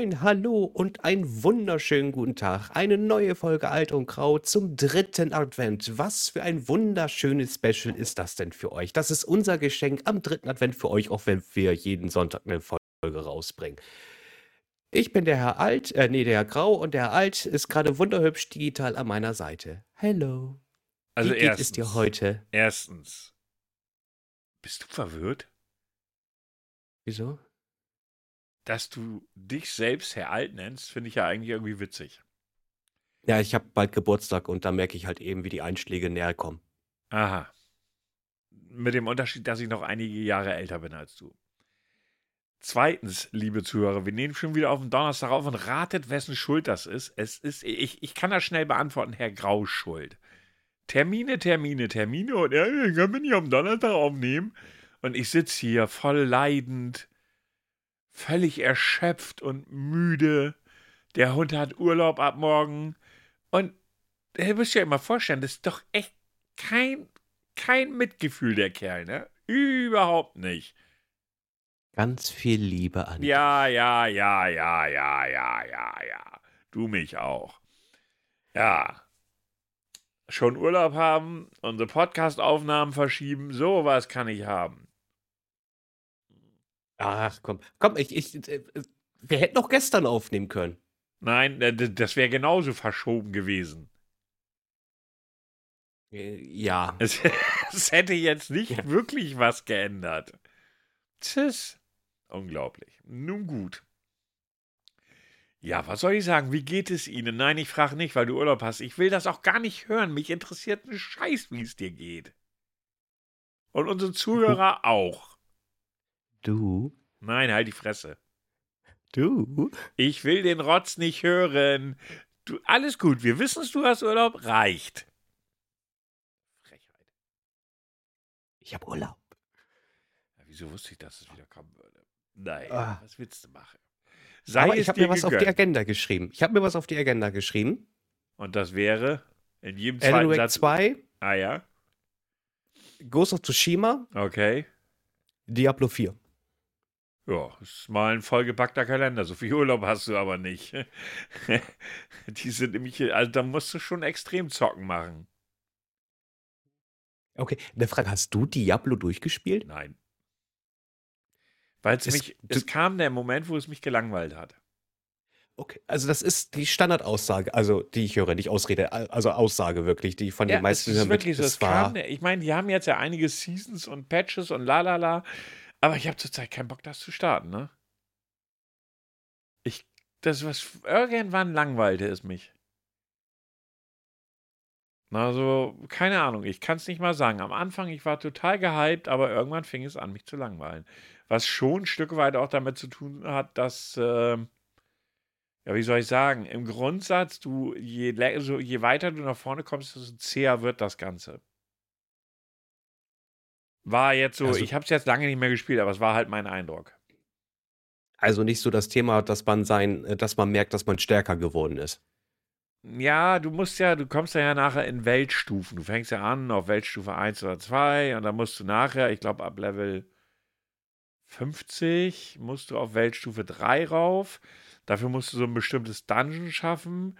Moin, hallo und einen wunderschönen guten Tag. Eine neue Folge Alt und Grau zum dritten Advent. Was für ein wunderschönes Special ist das denn für euch? Das ist unser Geschenk am dritten Advent für euch, auch wenn wir jeden Sonntag eine Folge rausbringen. Ich bin der Herr Alt, äh, nee, der Herr Grau und der Herr Alt ist gerade wunderhübsch digital an meiner Seite. Hello. Also Wie geht erstens, es dir heute? Erstens, bist du verwirrt, Wieso? Dass du dich selbst Herr Alt nennst? Finde ich ja eigentlich irgendwie witzig. Ja, ich habe bald Geburtstag und da merke ich halt eben, wie die Einschläge näher kommen. Aha. Mit dem Unterschied, dass ich noch einige Jahre älter bin als du. Zweitens, liebe Zuhörer, wir nehmen schon wieder auf den Donnerstag auf und ratet, wessen Schuld das ist. Es ist, ich, ich kann das schnell beantworten, Herr Grau schuld. Termine, Termine, Termine und ja, ich kann mich nicht am Donnerstag aufnehmen. Und ich sitze hier voll leidend, völlig erschöpft und müde. Der Hund hat Urlaub ab morgen. Und ihr müsst ja immer vorstellen, das ist doch echt kein, kein Mitgefühl, der Kerl, ne? Überhaupt nicht. Ganz viel Liebe an. Ja, ja, ja, ja, ja, ja, ja, ja. Du mich auch. Ja. Schon Urlaub haben, unsere Podcast-Aufnahmen verschieben, sowas kann ich haben. Ach komm, komm, ich, ich, äh, wir hätten auch gestern aufnehmen können. Nein, äh, das wäre genauso verschoben gewesen. Äh, Ja. Es, es hätte jetzt nicht Ja. wirklich was geändert. Tschüss. Unglaublich. Nun gut. Ja, was soll ich sagen? Wie geht es Ihnen? Nein, ich frage nicht, weil du Urlaub hast. Ich will das auch gar nicht hören. Mich interessiert ein Scheiß, wie es dir geht. Und unsere Zuhörer auch. Du? Nein, halt die Fresse. Du? Ich will den Rotz nicht hören. Du, alles gut. Wir wissen es, du hast Urlaub. Reicht. Frechheit. Ich habe Urlaub. Ja, wieso wusste ich, dass es wieder kommen würde? Naja, Ah. was willst du machen? Sei Aber ich habe mir was auf die. Agenda geschrieben. Ich habe mir was auf die Agenda geschrieben. Und das wäre in jedem Alan zweiten Wake Satz. 2, Ah ja, Ghost of Tsushima, okay. Diablo 4. Ja, ist mal ein vollgepackter Kalender. So viel Urlaub hast du aber nicht. Die sind nämlich, also da musst du schon extrem zocken machen. Okay, eine Frage, hast du Diablo durchgespielt? Nein. Weil es mich, es kam der Moment, wo es mich gelangweilt hat. Okay, also das ist die Standardaussage, also die ich höre, nicht Ausrede, also Aussage wirklich, die von den meisten es ist wirklich so. es kam, ich meine, die haben jetzt ja einige Seasons und Patches und la la la. Aber ich habe zurzeit keinen Bock, das zu starten, ne? Ich, das was, irgendwann langweilte es mich. Also, keine Ahnung, ich kann es nicht mal sagen. Am Anfang, ich war total gehypt, aber irgendwann fing es an, mich zu langweilen. Was schon ein Stück weit auch damit zu tun hat, dass, ähm, ja, wie soll ich sagen, im Grundsatz, du, je, so, je weiter du nach vorne kommst, desto zäher wird das Ganze. War jetzt so, Also- ich habe es jetzt lange nicht mehr gespielt, aber es war halt mein Eindruck. also nicht so das Thema, dass man sein, äh, dass man merkt, dass man stärker geworden ist. Ja, du musst ja, du kommst ja nachher in Weltstufen. Du fängst ja an auf Weltstufe 1 oder 2 und dann musst du nachher, ich glaube ab Level 50 musst du auf Weltstufe 3 rauf. Dafür musst du so ein bestimmtes Dungeon schaffen.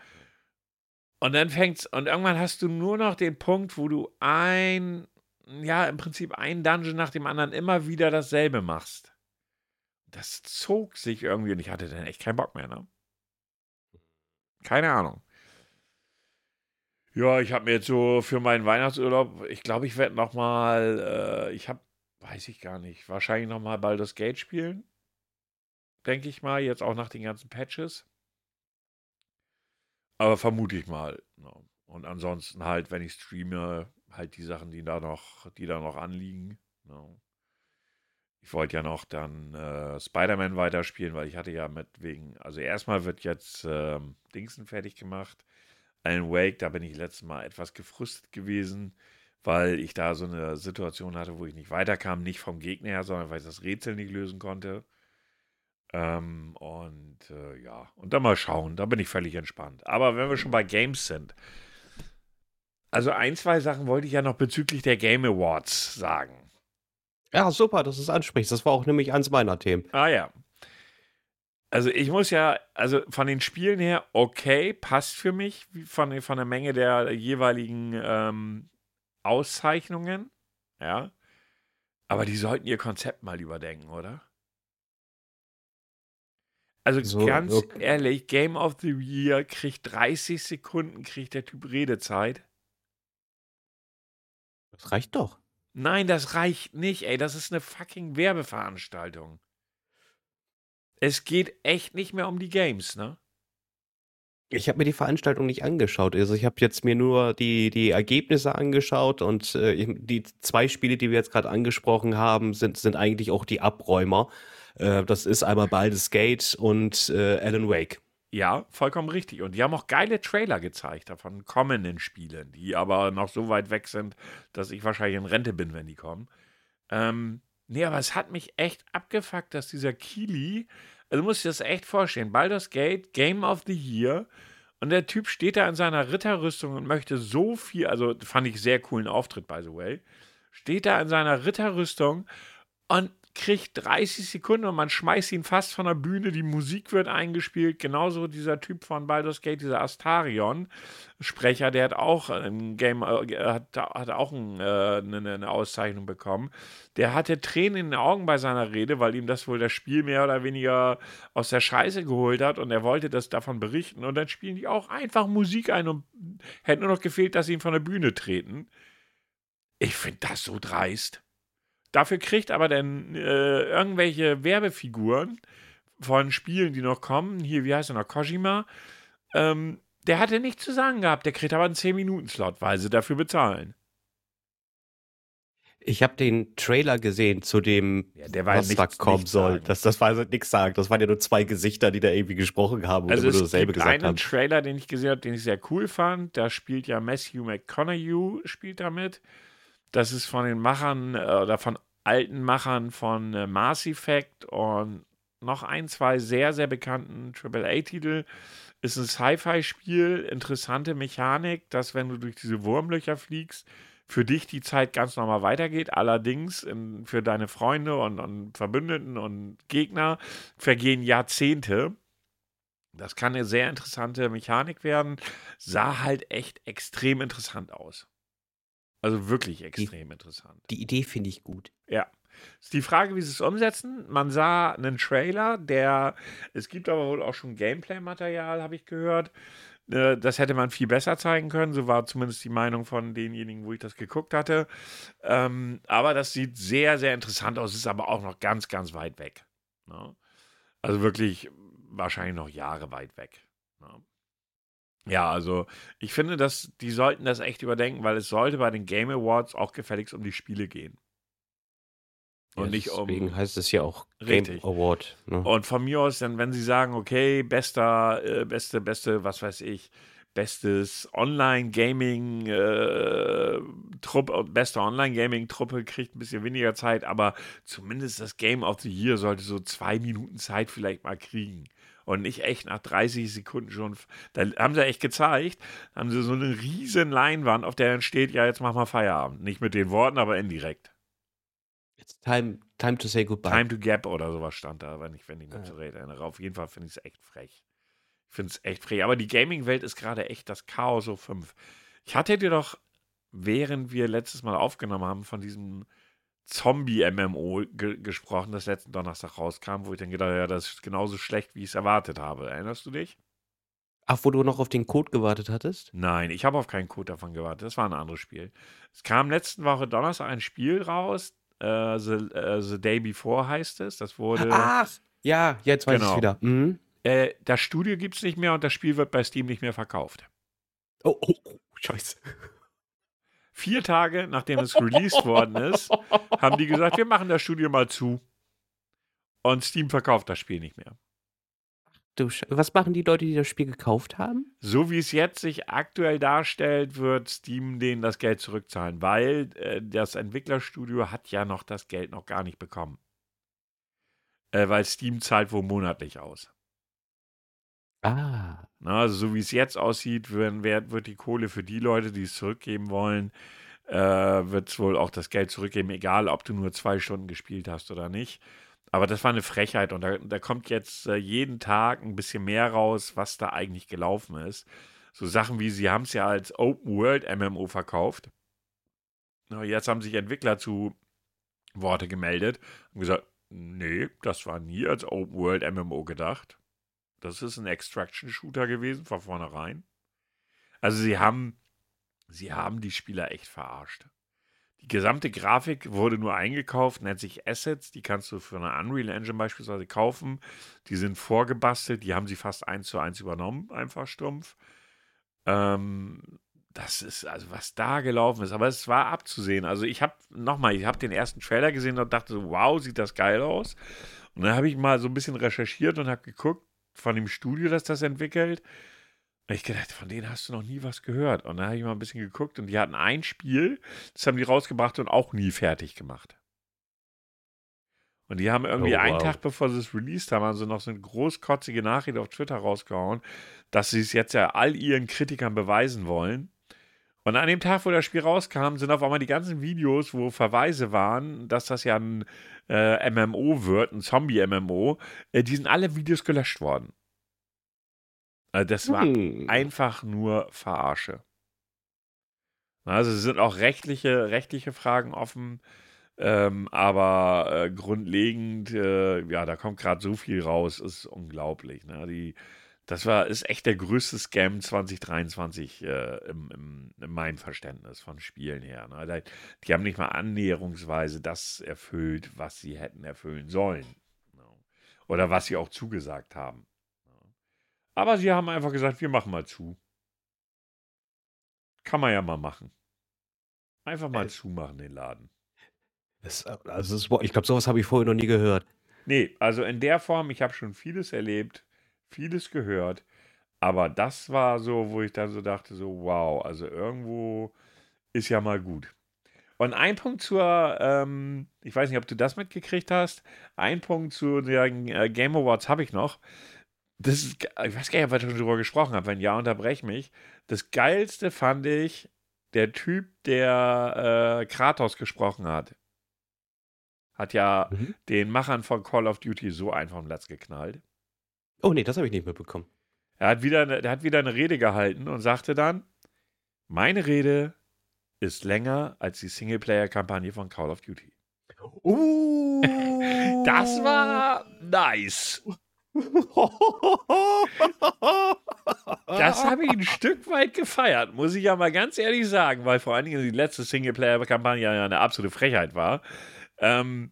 Und dann fängt's, und irgendwann hast du nur noch den Punkt, wo du ein, ja, im Prinzip ein Dungeon nach dem anderen immer wieder dasselbe machst. Das zog sich irgendwie und ich hatte dann echt keinen Bock mehr, ne? Keine Ahnung. Ja, ich habe mir jetzt so für meinen Weihnachtsurlaub, ich glaube, ich werde noch mal, äh, ich habe, weiß ich gar nicht, wahrscheinlich noch mal Baldur's Gate spielen. Denke ich mal, jetzt auch nach den ganzen Patches. Aber vermute ich mal. ne. Und ansonsten halt, wenn ich streame, halt die Sachen, die da noch, die da noch anliegen. ne. Ich wollte ja noch dann äh, Spider-Man weiterspielen, weil ich hatte ja mit wegen, also erstmal wird jetzt ähm, Dingsen fertig gemacht. Alan Wake, da bin ich letztes Mal etwas gefrustet gewesen, weil ich da so eine Situation hatte, wo ich nicht weiterkam, nicht vom Gegner her, sondern weil ich das Rätsel nicht lösen konnte. Ähm, und äh, ja, und dann mal schauen, da bin ich völlig entspannt. Aber wenn wir schon bei Games sind, also ein, zwei Sachen wollte ich ja noch bezüglich der Game Awards sagen. Ja, super, dass du es ansprichst. Das war auch nämlich eins meiner Themen. Ah ja. Also ich muss ja, also von den Spielen her, okay, passt für mich, von, von der Menge der jeweiligen ähm, Auszeichnungen, ja. Aber die sollten ihr Konzept mal überdenken, oder? Also So, ganz okay. ehrlich, Game of the Year kriegt 30 Sekunden, kriegt der Typ Redezeit. Das reicht doch. Nein, das reicht nicht, ey. Das ist eine fucking Werbeveranstaltung. Es geht echt nicht mehr um die Games, ne? Ich habe mir die Veranstaltung nicht angeschaut. Also ich habe jetzt mir nur die, die Ergebnisse angeschaut und äh, die zwei Spiele, die wir jetzt gerade angesprochen haben, sind, sind eigentlich auch die Abräumer. Äh, das ist einmal Baldur's Gate und äh, Alan Wake. Ja, vollkommen richtig. Und die haben auch geile Trailer gezeigt davon kommenden Spielen, die aber noch so weit weg sind, dass ich wahrscheinlich in Rente bin, wenn die kommen. Ähm, nee, aber es hat mich echt abgefuckt, dass dieser Kili, also musst dir das echt vorstellen, Baldur's Gate, Game of the Year, und der Typ steht da in seiner Ritterrüstung und möchte so viel, also fand ich sehr coolen Auftritt, by the way, steht da in seiner Ritterrüstung und kriegt 30 Sekunden und man schmeißt ihn fast von der Bühne, die Musik wird eingespielt, genauso dieser Typ von Baldur's Gate, dieser Astarion-Sprecher, der hat auch ein Game, äh, hat, hat auch ein, äh, eine, eine Auszeichnung bekommen. Der hatte Tränen in den Augen bei seiner Rede, weil ihm das wohl das Spiel mehr oder weniger aus der Scheiße geholt hat und er wollte das davon berichten und dann spielen die auch einfach Musik ein und hätte nur noch gefehlt, dass sie ihn von der Bühne treten. Ich finde das so dreist. Dafür kriegt aber dann äh, irgendwelche Werbefiguren von Spielen, die noch kommen, hier, wie heißt er noch, Kojima, ähm, der hatte nichts zu sagen gehabt, der kriegt aber einen 10-Minuten-Slot, weil sie dafür bezahlen. Ich habe den Trailer gesehen zu dem, Ja, der war was da kommen soll. Das, das war also nichts sagen. Das waren ja nur zwei Gesichter, die da irgendwie gesprochen haben Also es dasselbe gibt einen haben. Trailer, den ich gesehen habe, den ich sehr cool fand. Da spielt ja Matthew McConaughey spielt damit. Das ist von den Machern äh, oder von alten Machern von äh, Mass Effect und noch ein, zwei sehr, sehr bekannten AAA-Titel. Ist ein Sci-Fi-Spiel, interessante Mechanik, dass wenn du durch diese Wurmlöcher fliegst, für dich die Zeit ganz normal weitergeht. Allerdings in, für deine Freunde und, und Verbündeten und Gegner vergehen Jahrzehnte. Das kann eine sehr interessante Mechanik werden. Sah halt echt extrem interessant aus. Also wirklich extrem interessant. Die Idee finde ich gut. Ja. Ist die Frage, wie sie es umsetzen. Man sah einen Trailer, der, es gibt aber wohl auch schon Gameplay-Material, habe ich gehört. Äh, Das hätte man viel besser zeigen können. So war zumindest die Meinung von denjenigen, wo ich das geguckt hatte. Ähm, aber das sieht sehr, sehr interessant aus, ist aber auch noch ganz, ganz weit weg. Ne? Also wirklich wahrscheinlich noch Jahre weit weg. Ja, also ich finde, dass die sollten das echt überdenken, weil es sollte bei den Game Awards auch gefälligst um die Spiele gehen. Und Ja, nicht um. Deswegen heißt es ja auch Game Richtig. Award. Ne? Und von mir aus, dann, wenn sie sagen, okay, bester, äh, beste, beste, was weiß ich, bestes Online-Gaming, äh, Truppe, beste Online-Gaming-Truppe kriegt ein bisschen weniger Zeit, aber zumindest das Game of the Year sollte so zwei Minuten Zeit vielleicht mal kriegen. Und nicht echt nach 30 Sekunden schon. Da haben sie echt gezeigt, haben sie so eine riesen Leinwand, auf der dann steht, ja, jetzt mach mal Feierabend. Nicht mit den Worten, aber indirekt. It's time, time to say goodbye. Time to Gap oder sowas stand da, wenn ich, wenn ich mich Ja. zu rede. Auf jeden Fall finde ich es echt frech. Ich finde es echt frech. Aber die Gaming-Welt ist gerade echt das Chaos so 5. Ich hatte dir doch, während wir letztes Mal aufgenommen haben, von diesem Zombie-MMO ge gesprochen, das letzten Donnerstag rauskam, wo ich dann gedacht habe, ja, das ist genauso schlecht, wie ich es erwartet habe. Erinnerst du dich? Ach, wo du noch auf den Code gewartet hattest? Nein, ich habe auf keinen Code davon gewartet. Das war ein anderes Spiel. Es kam letzten Woche Donnerstag ein Spiel raus. Äh, the, äh, the Day Before heißt es. Das wurde. Ach, ja, jetzt weiß Genau. ich wieder. Mhm. Äh, das Studio gibt es nicht mehr und das Spiel wird bei Steam nicht mehr verkauft. Oh, oh, oh, scheiße. Vier Tage nachdem es released worden ist, haben die gesagt, wir machen das Studio mal zu. Und Steam verkauft das Spiel nicht mehr. Du, Sch- was machen die Leute, die das Spiel gekauft haben? So wie es jetzt sich aktuell darstellt, wird Steam denen das Geld zurückzahlen, weil äh, das Entwicklerstudio hat ja noch das Geld noch gar nicht bekommen. Äh, weil Steam zahlt wohl monatlich aus. Ah. Na, also so wie es jetzt aussieht, wird, wird, wird die Kohle für die Leute, die es zurückgeben wollen, äh, wird es wohl auch das Geld zurückgeben, egal ob du nur zwei Stunden gespielt hast oder nicht. aber das war eine Frechheit und da, da kommt jetzt äh, jeden Tag ein bisschen mehr raus, was da eigentlich gelaufen ist. So Sachen wie, sie haben es ja als Open World MMO verkauft. Na, jetzt haben sich Entwickler zu Worte gemeldet und gesagt, nee, das war nie als Open World MMO gedacht. Das ist ein Extraction Shooter gewesen von vornherein. Also sie haben, sie haben die Spieler echt verarscht. Die gesamte Grafik wurde nur eingekauft, nennt sich Assets. Die kannst du für eine Unreal Engine beispielsweise kaufen. Die sind vorgebastelt, die haben sie fast eins zu eins übernommen, einfach stumpf. Ähm, das ist, also was da gelaufen ist, aber es war abzusehen. Also ich habe, nochmal, ich habe den ersten Trailer gesehen und dachte so, wow, sieht das geil aus. Und dann habe ich mal so ein bisschen recherchiert und habe geguckt von dem Studio, das das entwickelt. Und ich gedacht, von denen hast du noch nie was gehört. Und dann habe ich mal ein bisschen geguckt und die hatten ein Spiel, das haben die rausgebracht und auch nie fertig gemacht. Und die haben irgendwie oh, wow. einen Tag bevor sie es released haben, also noch so eine großkotzige Nachricht auf Twitter rausgehauen, dass sie es jetzt ja all ihren Kritikern beweisen wollen. Und an dem Tag, wo das Spiel rauskam, sind auf einmal die ganzen Videos, wo Verweise waren, dass das ja ein äh, MMO wird, ein Zombie-MMO, äh, die sind alle Videos gelöscht worden. Also das war hm. einfach nur Verarsche. Also es sind auch rechtliche, rechtliche Fragen offen, ähm, aber äh, grundlegend, äh, ja, da kommt gerade so viel raus, ist unglaublich. Ne? Die, das war, ist echt der größte Scam 2023 äh, im, im, in meinem Verständnis von Spielen her. Ne? Die haben nicht mal annäherungsweise das erfüllt, was sie hätten erfüllen sollen. Ne? Oder was sie auch zugesagt haben. Aber sie haben einfach gesagt, wir machen mal zu. Kann man ja mal machen. Einfach mal äh, zumachen, den Laden. Das, also das, ich glaube, sowas habe ich vorher noch nie gehört. Nee, also in der Form, ich habe schon vieles erlebt, vieles gehört, aber das war so, wo ich dann so dachte, so wow, also irgendwo ist ja mal gut. Und ein Punkt zur, ähm, ich weiß nicht, ob du das mitgekriegt hast, ein Punkt zu den äh, Game Awards habe ich noch das ist, ich weiß gar nicht, ob ich schon darüber gesprochen habe. Wenn ja, unterbrech mich. Das Geilste fand ich der Typ, der äh, Kratos gesprochen hat. Hat ja mhm. den Machern von Call of Duty so einfach im Latz geknallt. Oh nee, das habe ich nicht mitbekommen. Er hat, wieder, er hat wieder eine Rede gehalten und sagte dann, meine Rede ist länger als die Singleplayer-Kampagne von Call of Duty. Uh. das war nice. Das habe ich ein Stück weit gefeiert, muss ich ja mal ganz ehrlich sagen, weil vor allen Dingen die letzte Singleplayer-Kampagne ja eine absolute Frechheit war. Ähm,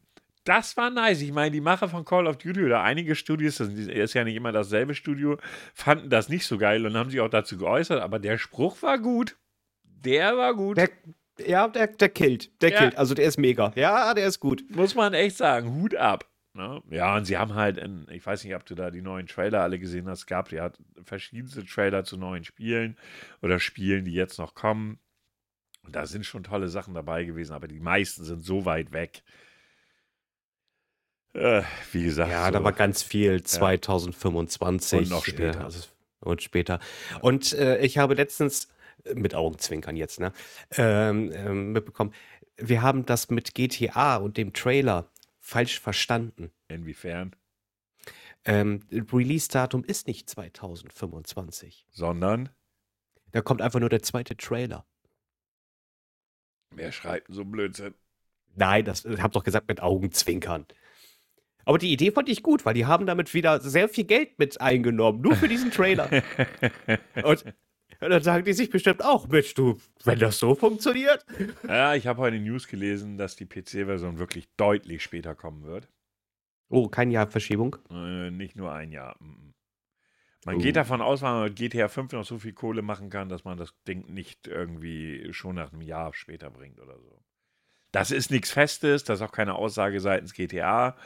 das war nice. Ich meine, die Macher von Call of Duty oder einige Studios, das ist ja nicht immer dasselbe Studio, fanden das nicht so geil und haben sich auch dazu geäußert, aber der Spruch war gut. Der war gut. Der, ja, der, der killt. Der ja. killt. Also der ist mega. Ja, der ist gut. Muss man echt sagen. Hut ab. Ne? Ja, und sie haben halt, in, ich weiß nicht, ob du da die neuen Trailer alle gesehen hast, gab ja verschiedenste Trailer zu neuen Spielen oder Spielen, die jetzt noch kommen. Und da sind schon tolle Sachen dabei gewesen, aber die meisten sind so weit weg. Äh, wie gesagt. Ja, so, da war ganz viel 2025. Ja. Und noch später. Äh, also, und später. Und äh, ich habe letztens, äh, mit Augenzwinkern jetzt, ne, ähm, ähm, mitbekommen, wir haben das mit GTA und dem Trailer falsch verstanden. Inwiefern? Ähm, Release-Datum ist nicht 2025. Sondern? Da kommt einfach nur der zweite Trailer. Wer schreibt so Blödsinn? Nein, das ich hab doch gesagt mit Augenzwinkern. Aber die Idee fand ich gut, weil die haben damit wieder sehr viel Geld mit eingenommen, nur für diesen Trailer. Und und dann sagen die sich bestimmt auch, Mensch, du, wenn das so funktioniert. Ja, ich habe heute News gelesen, dass die PC-Version wirklich deutlich später kommen wird. Oh, kein Jahr Verschiebung? Äh, nicht nur ein Jahr. Man uh. geht davon aus, weil man mit GTA 5 noch so viel Kohle machen kann, dass man das Ding nicht irgendwie schon nach einem Jahr später bringt oder so. Das ist nichts Festes, das ist auch keine Aussage seitens GTA.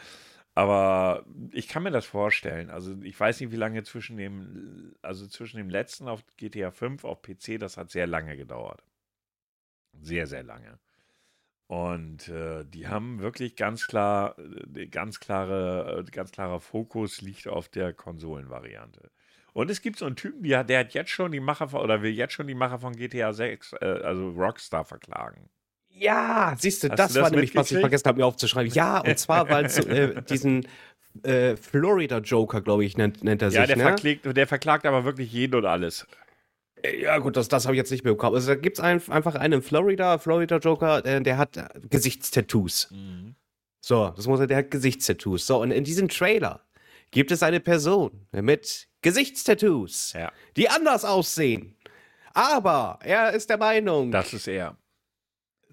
Aber ich kann mir das vorstellen. Also ich weiß nicht, wie lange zwischen dem, also zwischen dem letzten auf GTA 5 auf PC, das hat sehr lange gedauert. Sehr, sehr lange. Und äh, die haben wirklich ganz klar, äh, ganz klare, äh, ganz klarer Fokus liegt auf der Konsolenvariante. Und es gibt so einen Typen, der, der hat jetzt schon die Macher von, oder will jetzt schon die Macher von GTA 6, äh, also Rockstar verklagen. Ja, siehst du, das, du das war nämlich, was ich vergessen habe, mir aufzuschreiben. Ja, und zwar, weil es äh, diesen äh, Florida Joker, glaube ich, nennt, nennt er sich. Ja, der, ne? verklagt, der verklagt aber wirklich jeden und alles. Äh, Ja, gut, das, das habe ich jetzt nicht mehr bekommen. Also da gibt es ein, einfach einen in Florida, Florida Joker, äh, der hat äh, Gesichtstattoos. So, das muss er, der hat Gesichtstattoos. So, und in diesem Trailer gibt es eine Person mit Gesichtstattoos, Ja, die anders aussehen. Aber er ist der Meinung, das ist er.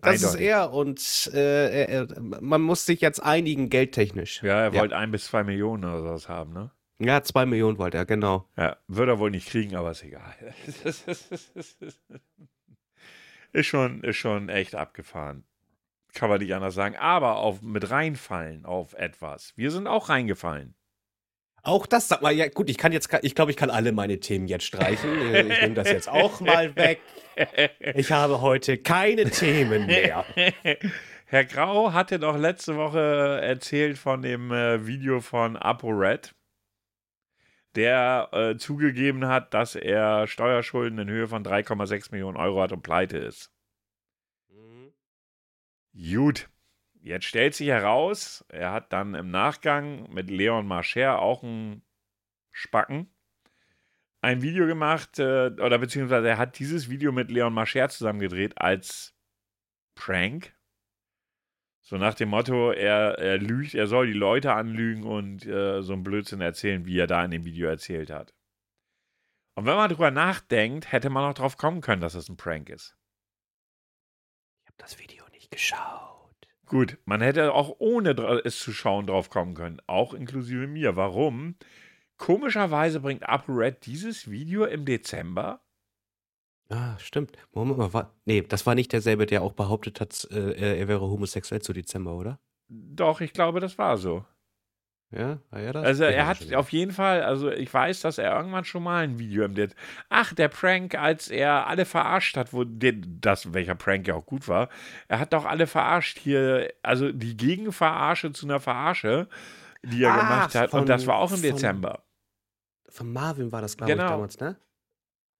Das ist eindeutig. er und äh, er, man muss sich jetzt einigen, geldtechnisch. Ja, er Ja. wollte ein bis zwei Millionen oder sowas haben, ne? Ja, zwei Millionen wollte er, genau. Ja, würde er wohl nicht kriegen, aber ist egal. ist, schon, ist schon echt abgefahren. Kann man nicht anders sagen. Aber auf, mit reinfallen auf etwas. Wir sind auch reingefallen. Auch das, sag mal, ja gut, ich kann jetzt, ich glaube, ich kann alle meine Themen jetzt streichen. Äh, Ich nehme das jetzt auch mal weg. Ich habe heute keine Themen mehr. Herr Grau hatte doch letzte Woche erzählt von dem äh, Video von ApoRed, der äh, zugegeben hat, dass er Steuerschulden in Höhe von 3,6 Millionen Euro hat und pleite ist. Gut, jetzt stellt sich heraus, er hat dann im Nachgang mit Leon Marcher auch einen Spacken ein Video gemacht, äh, oder beziehungsweise er hat dieses Video mit Leon Marcher zusammen gedreht als Prank. So nach dem Motto, er, er lügt, er soll die Leute anlügen und äh, so einen Blödsinn erzählen, wie er da in dem Video erzählt hat. Und wenn man drüber nachdenkt, hätte man auch drauf kommen können, dass es ein Prank ist. Ich habe das Video nicht geschaut. Gut, man hätte auch ohne es zu schauen drauf kommen können, auch inklusive mir. Warum? Komischerweise bringt ApoRed dieses Video im Dezember. Ah, stimmt. Moment mal, war, nee, das war nicht derselbe, der auch behauptet hat, äh, er wäre homosexuell zu Dezember, oder? Doch, ich glaube, das war so. Ja, war er das? Also Ich er hat auf jeden Fall, also ich weiß, dass er irgendwann schon mal ein Video im Dezember. Ach, der Prank, als er alle verarscht hat, wo den, das, welcher Prank ja auch gut war. Er hat doch alle verarscht hier, also die Gegenverarsche zu einer Verarsche, die er Ach, gemacht hat. von- und das war auch im von- Dezember. Von Marvin war das, glaube Genau. ich, damals, ne?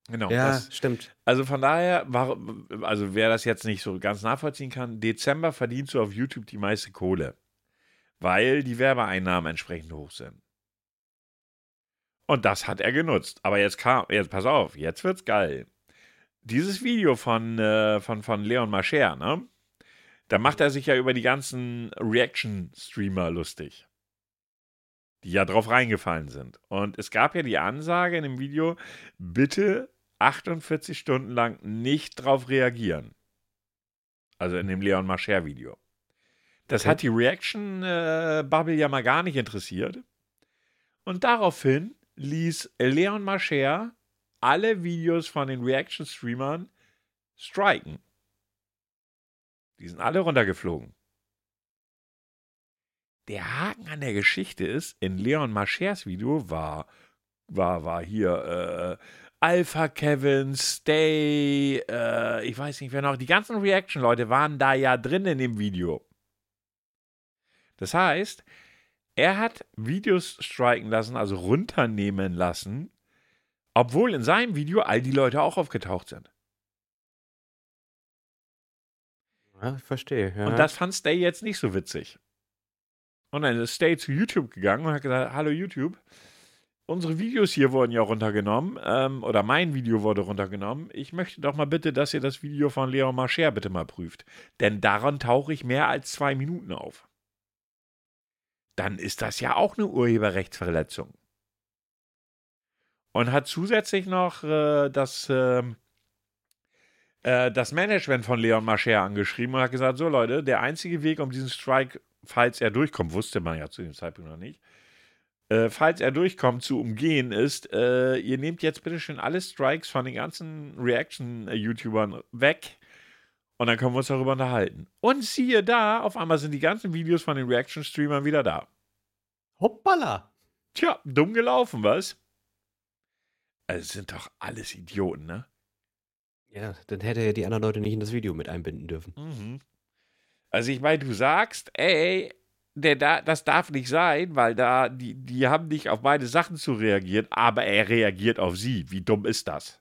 Genau. Ja, Das, stimmt. also von daher, war, also wer das jetzt nicht so ganz nachvollziehen kann, Dezember verdienst du auf YouTube die meiste Kohle. Weil die Werbeeinnahmen entsprechend hoch sind. Und das hat er genutzt. Aber jetzt kam, jetzt pass auf, jetzt wird's geil. Dieses Video von, äh, von, von Leon Mascher, ne? Da macht er sich ja über die ganzen Reaction-Streamer lustig. Die ja drauf reingefallen sind. Und es gab ja die Ansage in dem Video, bitte 48 Stunden lang nicht drauf reagieren. Also in dem Leon Mascher-Video. Das Okay. hat die Reaction-Bubble ja mal gar nicht interessiert. Und daraufhin ließ Leon Mascher alle Videos von den Reaction-Streamern striken. Die sind alle runtergeflogen. Der Haken an der Geschichte ist, in Leon Maschers Video war, war, war hier äh, Alpha Kevin, Stay, äh, ich weiß nicht wer noch, die ganzen Reaction-Leute waren da ja drin in dem Video. Das heißt, er hat Videos striken lassen, also runternehmen lassen, obwohl in seinem Video all die Leute auch aufgetaucht sind. Ja, ich verstehe. Ja. Und das fand Stay jetzt nicht so witzig. Und dann ist Stay zu YouTube gegangen und hat gesagt: Hallo YouTube, unsere Videos hier wurden ja runtergenommen, ähm, oder mein Video wurde runtergenommen. Ich möchte doch mal bitte, dass ihr das Video von Leon Marcher bitte mal prüft. Denn daran tauche ich mehr als zwei Minuten auf. Dann ist das ja auch eine Urheberrechtsverletzung. Und hat zusätzlich noch äh, das, ähm, äh, das Management von Leon Mascher angeschrieben und hat gesagt: So, Leute, der einzige Weg, um diesen Strike, falls er durchkommt, wusste man ja zu dem Zeitpunkt noch nicht, äh, falls er durchkommt, zu umgehen, ist, äh, ihr nehmt jetzt bitte schön alle Strikes von den ganzen Reaction-YouTubern weg und dann können wir uns darüber unterhalten. Und siehe da, auf einmal sind die ganzen Videos von den Reaction-Streamern wieder da. Hoppala! Tja, dumm gelaufen, was? Also es sind doch alles Idioten, ne? Ja, dann hätte er die anderen Leute nicht in das Video mit einbinden dürfen. Mhm. Also ich meine, du sagst, ey, der da, das darf nicht sein, weil da, die, die haben nicht auf beide Sachen zu reagieren, aber er reagiert auf sie. Wie dumm ist das?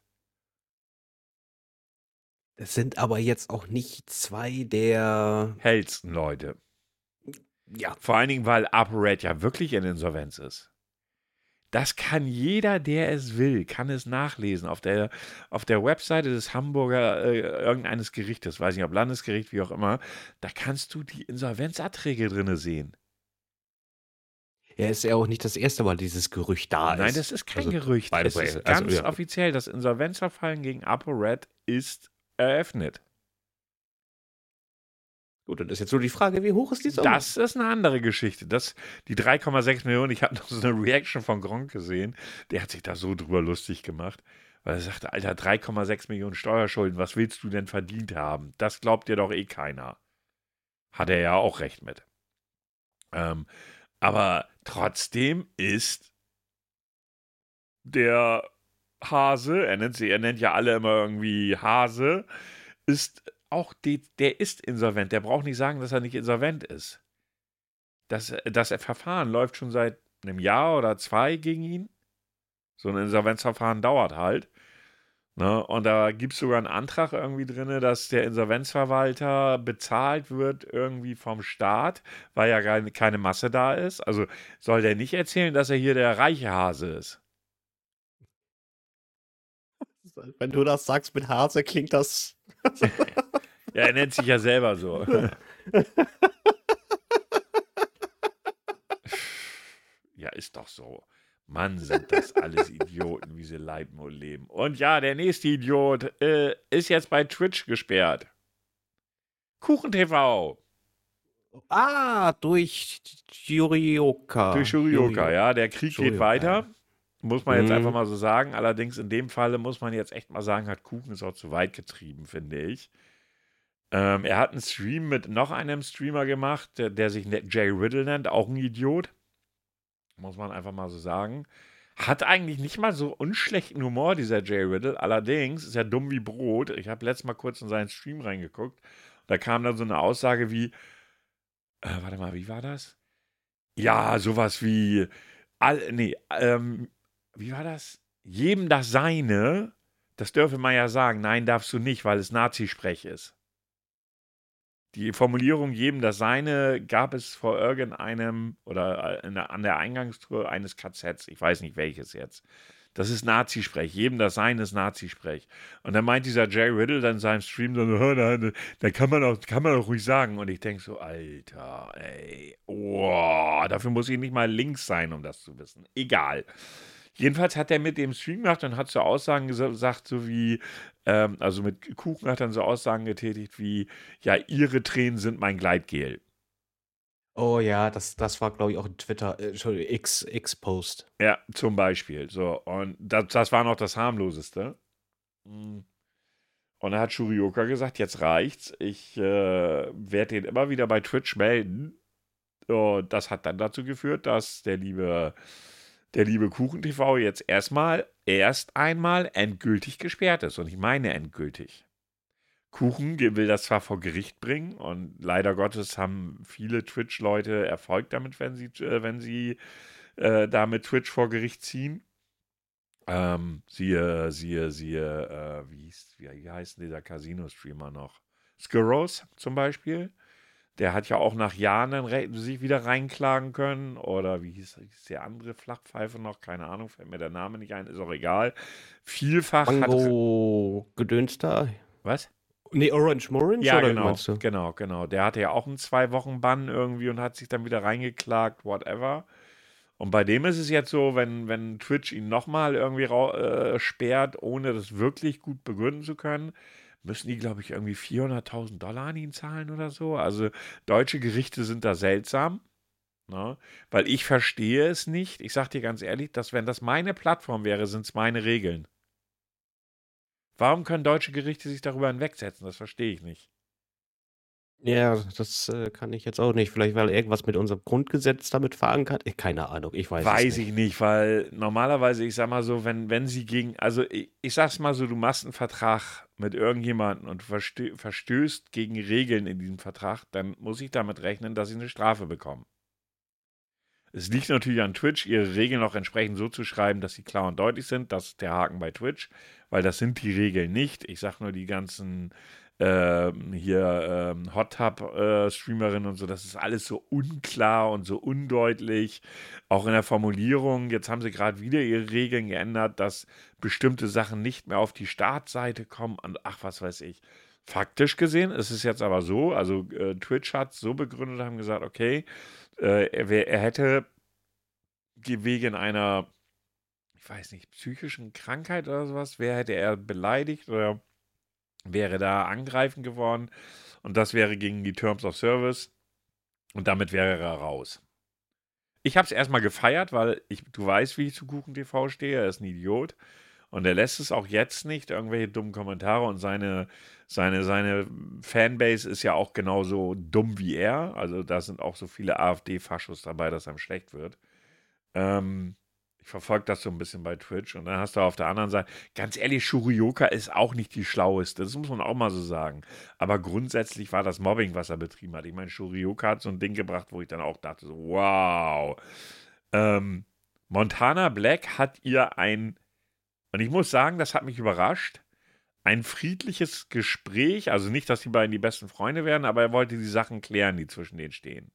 Das sind aber jetzt auch nicht zwei der. Hellsten Leute. Ja. Vor allen Dingen, weil ApoRed ja wirklich in Insolvenz ist. Das kann jeder, der es will, kann es nachlesen auf der, auf der Webseite des Hamburger äh, irgendeines Gerichtes, weiß nicht ob Landesgericht, wie auch immer. Da kannst du die Insolvenzerträge drinne sehen. Ja, ist ja auch nicht das erste Mal dieses Gerücht da ist. Nein, das ist kein Also, Gerücht. Es ist also, ganz ja. offiziell. Das Insolvenzverfahren gegen ApoRed ist eröffnet. Gut, dann ist jetzt nur die Frage, wie hoch ist die Summe? Das ist eine andere Geschichte. Das, die 3,6 Millionen, ich habe noch so eine Reaction von Gronk gesehen. Der hat sich da so drüber lustig gemacht. Weil er sagte, Alter, 3,6 Millionen Steuerschulden, was willst du denn verdient haben? Das glaubt dir doch eh keiner. Hat er ja auch recht mit. Ähm, aber trotzdem ist der Hase, er nennt, sie, er nennt ja alle immer irgendwie Hase, ist auch die, der ist insolvent. Der braucht nicht sagen, dass er nicht insolvent ist. Das, das Verfahren läuft schon seit einem Jahr oder zwei gegen ihn. So ein Insolvenzverfahren dauert halt. Ne? Und da gibt es sogar einen Antrag irgendwie drin, dass der Insolvenzverwalter bezahlt wird irgendwie vom Staat, weil ja keine, keine Masse da ist. Also soll der nicht erzählen, dass er hier der reiche Hase ist. Wenn du das sagst mit Hase, klingt das. Ja, er nennt sich ja selber so. ja, ist doch so. Mann, sind das alles Idioten, wie sie leiden und leben. Und ja, der nächste Idiot äh, ist jetzt bei Twitch gesperrt. KuchenTV. Ah, durch Jurioka. Durch Shurioka, ja. Der Krieg geht Shurioka, weiter. Muss man jetzt Mhm. einfach mal so sagen. Allerdings in dem Falle muss man jetzt echt mal sagen, hat Kuchen es auch zu weit getrieben, finde ich. Ähm, er hat einen Stream mit noch einem Streamer gemacht, der, der sich ne- Jay Riddle nennt, auch ein Idiot. Muss man einfach mal so sagen. Hat eigentlich nicht mal so unschlechten Humor, dieser Jay Riddle. Allerdings ist er dumm wie Brot. Ich habe letztes Mal kurz in seinen Stream reingeguckt. Da kam dann so eine Aussage wie: äh, Warte mal, wie war das? Ja, sowas wie. All, nee, ähm, wie war das? Jedem das Seine, das dürfe man ja sagen. Nein, darfst du nicht, weil es Nazisprech ist. Die Formulierung jedem das Seine gab es vor irgendeinem oder der, an der Eingangstür eines KZs. Ich weiß nicht welches jetzt. Das ist Nazisprech. Jedem das Seine ist Nazisprech. Und dann meint dieser Jay Riddle dann in seinem Stream so, "Hör, da, da kann man auch, kann man auch ruhig sagen. Und ich denke so, Alter, ey, oh, dafür muss ich nicht mal links sein, um das zu wissen. Egal. Jedenfalls hat er mit dem Stream gemacht und hat so Aussagen gesa- gesagt, so wie, ähm, also mit Kuchen hat dann so Aussagen getätigt wie, ja, ihre Tränen sind mein Gleitgel. Oh ja, das, das war, glaube ich, auch ein Twitter, äh, Entschuldigung, X- X-Post. Ja, zum Beispiel. So, und das, das war noch das harmloseste. Mm. Und dann hat Shurioka gesagt, jetzt reicht's. Ich äh, werde den immer wieder bei Twitch melden. Und das hat dann dazu geführt, dass der liebe, der liebe KuchenTV jetzt erstmal, erst einmal endgültig gesperrt ist. Und ich meine endgültig. Kuchen will das zwar vor Gericht bringen und leider Gottes haben viele Twitch-Leute Erfolg damit, wenn sie, äh, wenn sie äh, da mit Twitch vor Gericht ziehen. Ähm, siehe, siehe, siehe, äh, wie, hieß, wie, wie heißt dieser Casino-Streamer noch? Skurros zum Beispiel. Der hat ja auch nach Jahren dann sich wieder reinklagen können. Oder wie hieß, hieß der andere Flachpfeife noch? Keine Ahnung, fällt mir der Name nicht ein, ist auch egal. Vielfach hat. Mango Gedöns da. Was? Nee, Orange Morange Ja, oder genau, genau, genau. Der hatte ja auch einen zwei Wochen Bann irgendwie und hat sich dann wieder reingeklagt, whatever. Und bei dem ist es jetzt so, wenn, wenn Twitch ihn nochmal irgendwie äh, sperrt, ohne das wirklich gut begründen zu können, müssen die, glaube ich, irgendwie 400.000 Dollar an ihn zahlen oder so. Also deutsche Gerichte sind da seltsam. Ne? Weil ich verstehe es nicht. Ich sage dir ganz ehrlich, dass wenn das meine Plattform wäre, sind es meine Regeln. Warum können deutsche Gerichte sich darüber hinwegsetzen? Das verstehe ich nicht. Ja, das äh, kann ich jetzt auch nicht. Vielleicht, weil irgendwas mit unserem Grundgesetz damit verankert. Äh, Keine Ahnung, ich weiß, Weiß es nicht. ich nicht, weil normalerweise, ich sag mal so, wenn, wenn sie gegen, also ich, ich sag's mal so, du machst einen Vertrag mit irgendjemandem und verstößt gegen Regeln in diesem Vertrag, dann muss ich damit rechnen, dass ich eine Strafe bekomme. Es liegt natürlich an Twitch, ihre Regeln auch entsprechend so zu schreiben, dass sie klar und deutlich sind. Das ist der Haken bei Twitch, weil das sind die Regeln nicht. Ich sage nur die ganzen äh, hier äh, Hot Tub äh, Streamerinnen und so, das ist alles so unklar und so undeutlich. Auch in der Formulierung. Jetzt haben sie gerade wieder ihre Regeln geändert, dass bestimmte Sachen nicht mehr auf die Startseite kommen. Und ach, was weiß ich. Faktisch gesehen ist es jetzt aber so, also äh, Twitch hat so begründet, haben gesagt, okay, äh, er, er hätte wegen einer, ich weiß nicht, psychischen Krankheit oder sowas, wer hätte er beleidigt oder wäre da angreifend geworden. Und das wäre gegen die Terms of Service. Und damit wäre er raus. Ich habe es erstmal gefeiert, weil ich, du weißt, wie ich zu Kuchen TV stehe, er ist ein Idiot und er lässt es auch jetzt nicht, irgendwelche dummen Kommentare und seine, seine, seine Fanbase ist ja auch genauso dumm wie er. Also da sind auch so viele AfD-Faschos dabei, dass einem schlecht wird. Ähm, ich verfolge das so ein bisschen bei Twitch und dann hast du auf der anderen Seite, ganz ehrlich, Shurioka ist auch nicht die schlaueste, das muss man auch mal so sagen. Aber grundsätzlich war das Mobbing, was er betrieben hat. Ich meine, Shurioka hat so ein Ding gebracht, wo ich dann auch dachte, so, wow. Ähm, Montana Black hat ihr ein und ich muss sagen, das hat mich überrascht. Ein friedliches Gespräch, also nicht, dass die beiden die besten Freunde werden, aber er wollte die Sachen klären, die zwischen denen stehen.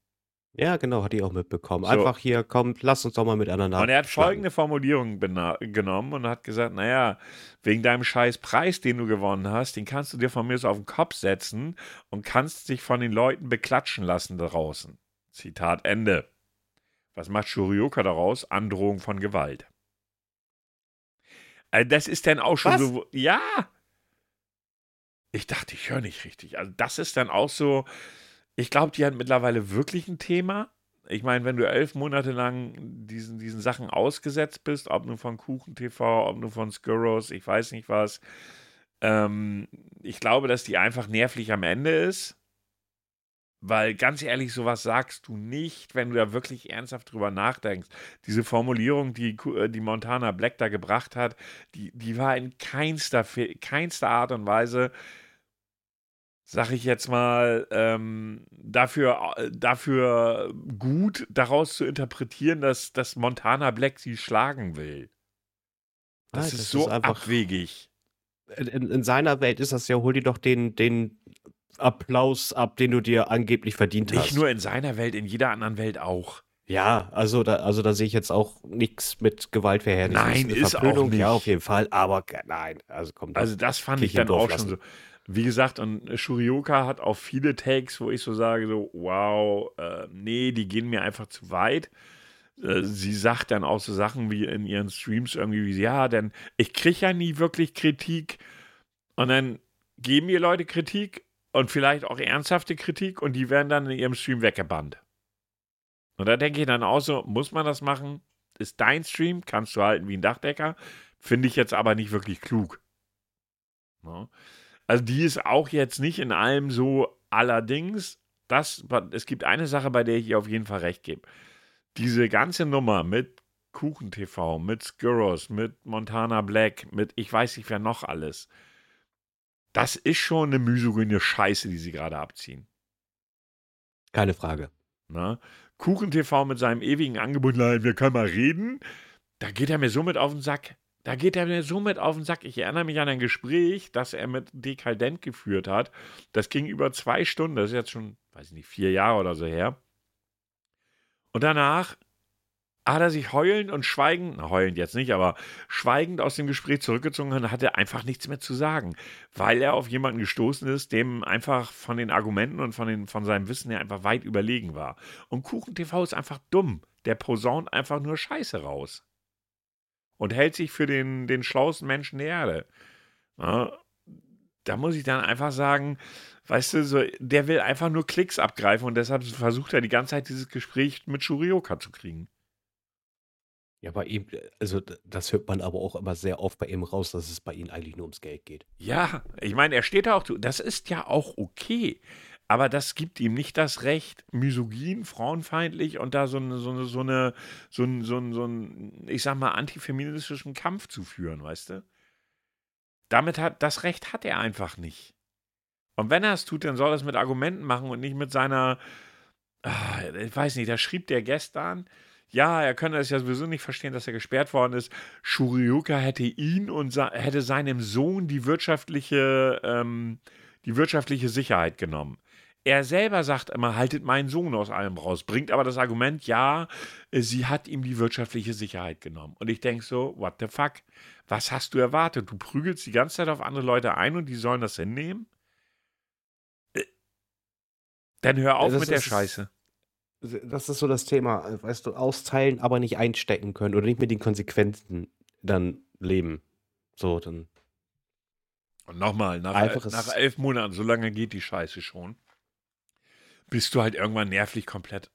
Ja, genau, hatte ich auch mitbekommen. So. Einfach hier, komm, lass uns doch mal miteinander. Und er hat folgende Formulierung genommen und hat gesagt: Naja, wegen deinem scheiß Preis, den du gewonnen hast, den kannst du dir von mir so auf den Kopf setzen und kannst dich von den Leuten beklatschen lassen draußen. Zitat Ende. Was macht Shurioka daraus? Androhung von Gewalt. Also das ist dann auch schon Was? so. Ja. Ich dachte, ich höre nicht richtig. Also, das ist dann auch so. Ich glaube, die hat mittlerweile wirklich ein Thema. Ich meine, wenn du elf Monate lang diesen, diesen Sachen ausgesetzt bist, ob nur von Kuchen TV, ob nur von Skurros, ich weiß nicht was. Ähm, ich glaube, dass die einfach nervlich am Ende ist. Weil ganz ehrlich, sowas sagst du nicht, wenn du da wirklich ernsthaft drüber nachdenkst. Diese Formulierung, die, äh, die Montana Black da gebracht hat, die, die war in keinster, keinster Art und Weise, sag ich jetzt mal, ähm, dafür, äh, dafür gut daraus zu interpretieren, dass, dass Montana Black sie schlagen will. Das, Nein, ist das so ist abwegig. In, in, seiner Welt ist das ja, hol dir doch den, den Applaus ab, den du dir angeblich verdient Nicht hast. Nicht nur in seiner Welt, in jeder anderen Welt auch. Ja, also da, also da sehe ich jetzt auch nichts mit Gewaltverherrlichung. Nein, ist Verpönung, auch nicht. Ja, auf jeden Fall, aber nein, also kommt Also das fand ich dann auch lassen. schon so. Wie gesagt, und Shurioka hat auch viele Takes, wo ich so sage, so, wow, äh, nee, die gehen mir einfach zu weit. Äh, sie sagt dann auch so Sachen wie in ihren Streams irgendwie, wie, ja, denn ich kriege ja nie wirklich Kritik. Und dann geben mir Leute Kritik und vielleicht auch ernsthafte Kritik und die werden dann in ihrem Stream weggebannt. Und da denke ich dann auch so, muss man das machen? Ist dein Stream, kannst du halten wie ein Dachdecker, finde ich jetzt aber nicht wirklich klug. No. Also die ist auch jetzt nicht in allem so allerdings, das, es gibt eine Sache, bei der ich ihr auf jeden Fall recht gebe. Diese ganze Nummer mit Kuchen TV, mit Skurros, mit Montana Black, mit ich weiß nicht wer noch alles, das ist schon eine misogyne Scheiße, die sie gerade abziehen. Keine Frage. Na? Kuchen TV mit seinem ewigen Angebot, nein, wir können mal reden. Da geht er mir so mit auf den Sack. Da geht er mir so mit auf den Sack. Ich erinnere mich an ein Gespräch, das er mit Dekadent geführt hat. Das ging über zwei Stunden. Das ist jetzt schon, weiß ich nicht, vier Jahre oder so her. Und danach hat er sich heulend und schweigend, na, heulend jetzt nicht, aber schweigend aus dem Gespräch zurückgezogen und hatte einfach nichts mehr zu sagen, weil er auf jemanden gestoßen ist, dem einfach von den Argumenten und von, den, von seinem Wissen her einfach weit überlegen war. Und Kuchen TV ist einfach dumm. Der posaunt einfach nur Scheiße raus. Und hält sich für den, den schlauesten Menschen der Erde. Ja, da muss ich dann einfach sagen, weißt du, so, der will einfach nur Klicks abgreifen und deshalb versucht er die ganze Zeit dieses Gespräch mit Shurioka zu kriegen. Ja, bei ihm, also das hört man aber auch immer sehr oft bei ihm raus, dass es bei ihm eigentlich nur ums Geld geht. Ja, ich meine, er steht da auch, das ist ja auch okay. Aber das gibt ihm nicht das Recht, misogyn, frauenfeindlich und da so eine, so eine, so eine, so ein, so ein, so ein ich sag mal, antifeministischen Kampf zu führen, weißt du? Damit hat, das Recht hat er einfach nicht. Und wenn er es tut, dann soll er es mit Argumenten machen und nicht mit seiner, ah, ich weiß nicht, da schrieb der gestern, ja, er könne es ja sowieso nicht verstehen, dass er gesperrt worden ist. Shurioka hätte ihn und hätte seinem Sohn die wirtschaftliche, ähm, die wirtschaftliche Sicherheit genommen. Er selber sagt immer, haltet meinen Sohn aus allem raus, bringt aber das Argument, ja, sie hat ihm die wirtschaftliche Sicherheit genommen. Und ich denke so, what the fuck? Was hast du erwartet? Du prügelst die ganze Zeit auf andere Leute ein und die sollen das hinnehmen? Äh, dann hör auf Das mit der Scheiße. Das ist so das Thema, äh, weißt du, austeilen, aber nicht einstecken können oder nicht mit den Konsequenzen dann leben. So, dann. Und nochmal, nach, nach elf Monaten, so lange geht die Scheiße schon, bist du halt irgendwann nervlich komplett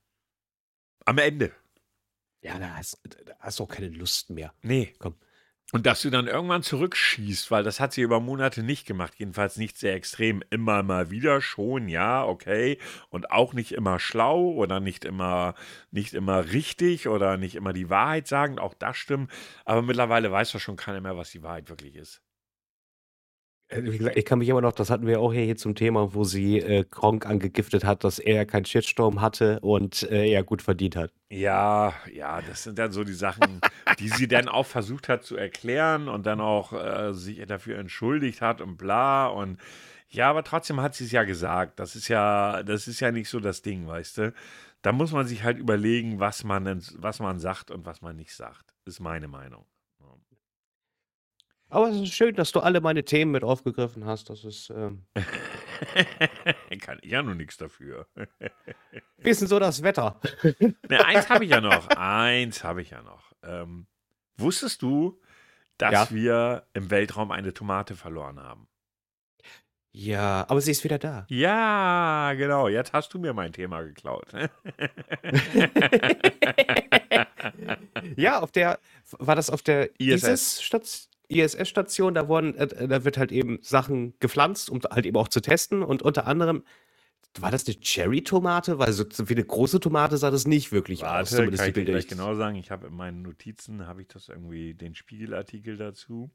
am Ende. Ja, da hast, da hast du auch keine Lust mehr. Nee. Komm. Und dass du dann irgendwann zurückschießt, weil das hat sie über Monate nicht gemacht, jedenfalls nicht sehr extrem. Immer mal wieder schon, ja, okay. Und auch nicht immer schlau oder nicht immer, nicht immer richtig oder nicht immer die Wahrheit sagen, auch das stimmt. Aber mittlerweile weiß doch schon keiner mehr, was die Wahrheit wirklich ist. Äh, ich kann mich immer noch, das hatten wir auch hier, zum Thema, wo sie äh, Kronk angegiftet hat, dass er keinen Shitstorm hatte und äh, er gut verdient hat. Ja, ja, das sind dann so die Sachen, die sie dann auch versucht hat zu erklären und dann auch äh, sich dafür entschuldigt hat und bla und ja, aber trotzdem hat sie es ja gesagt. Das ist ja, das ist ja nicht so das Ding, weißt du. Da muss man sich halt überlegen, was man was man sagt und was man nicht sagt. Ist meine Meinung. Aber es ist schön, dass du alle meine Themen mit aufgegriffen hast. Das ist, ähm, Kann ich ja nur nichts dafür. wie ist denn so das Wetter? Ne, eins habe ich ja noch. Eins habe ich ja noch. Ähm, wusstest du, dass Ja. wir im Weltraum eine Tomate verloren haben? Ja, aber sie ist wieder da. Ja, genau. Jetzt hast du mir mein Thema geklaut. Ja, auf der, war das auf der ISS. ISS-Station? ISS-Station, da wurden, äh, da wird halt eben Sachen gepflanzt, um halt eben auch zu testen. Und unter anderem, war das eine Cherry-Tomate? Weil so wie eine große Tomate sah das nicht wirklich aus. Warte, zumindest kann ich dir gleich genau sagen. Ich habe in meinen Notizen, habe ich das irgendwie, den Spiegelartikel dazu.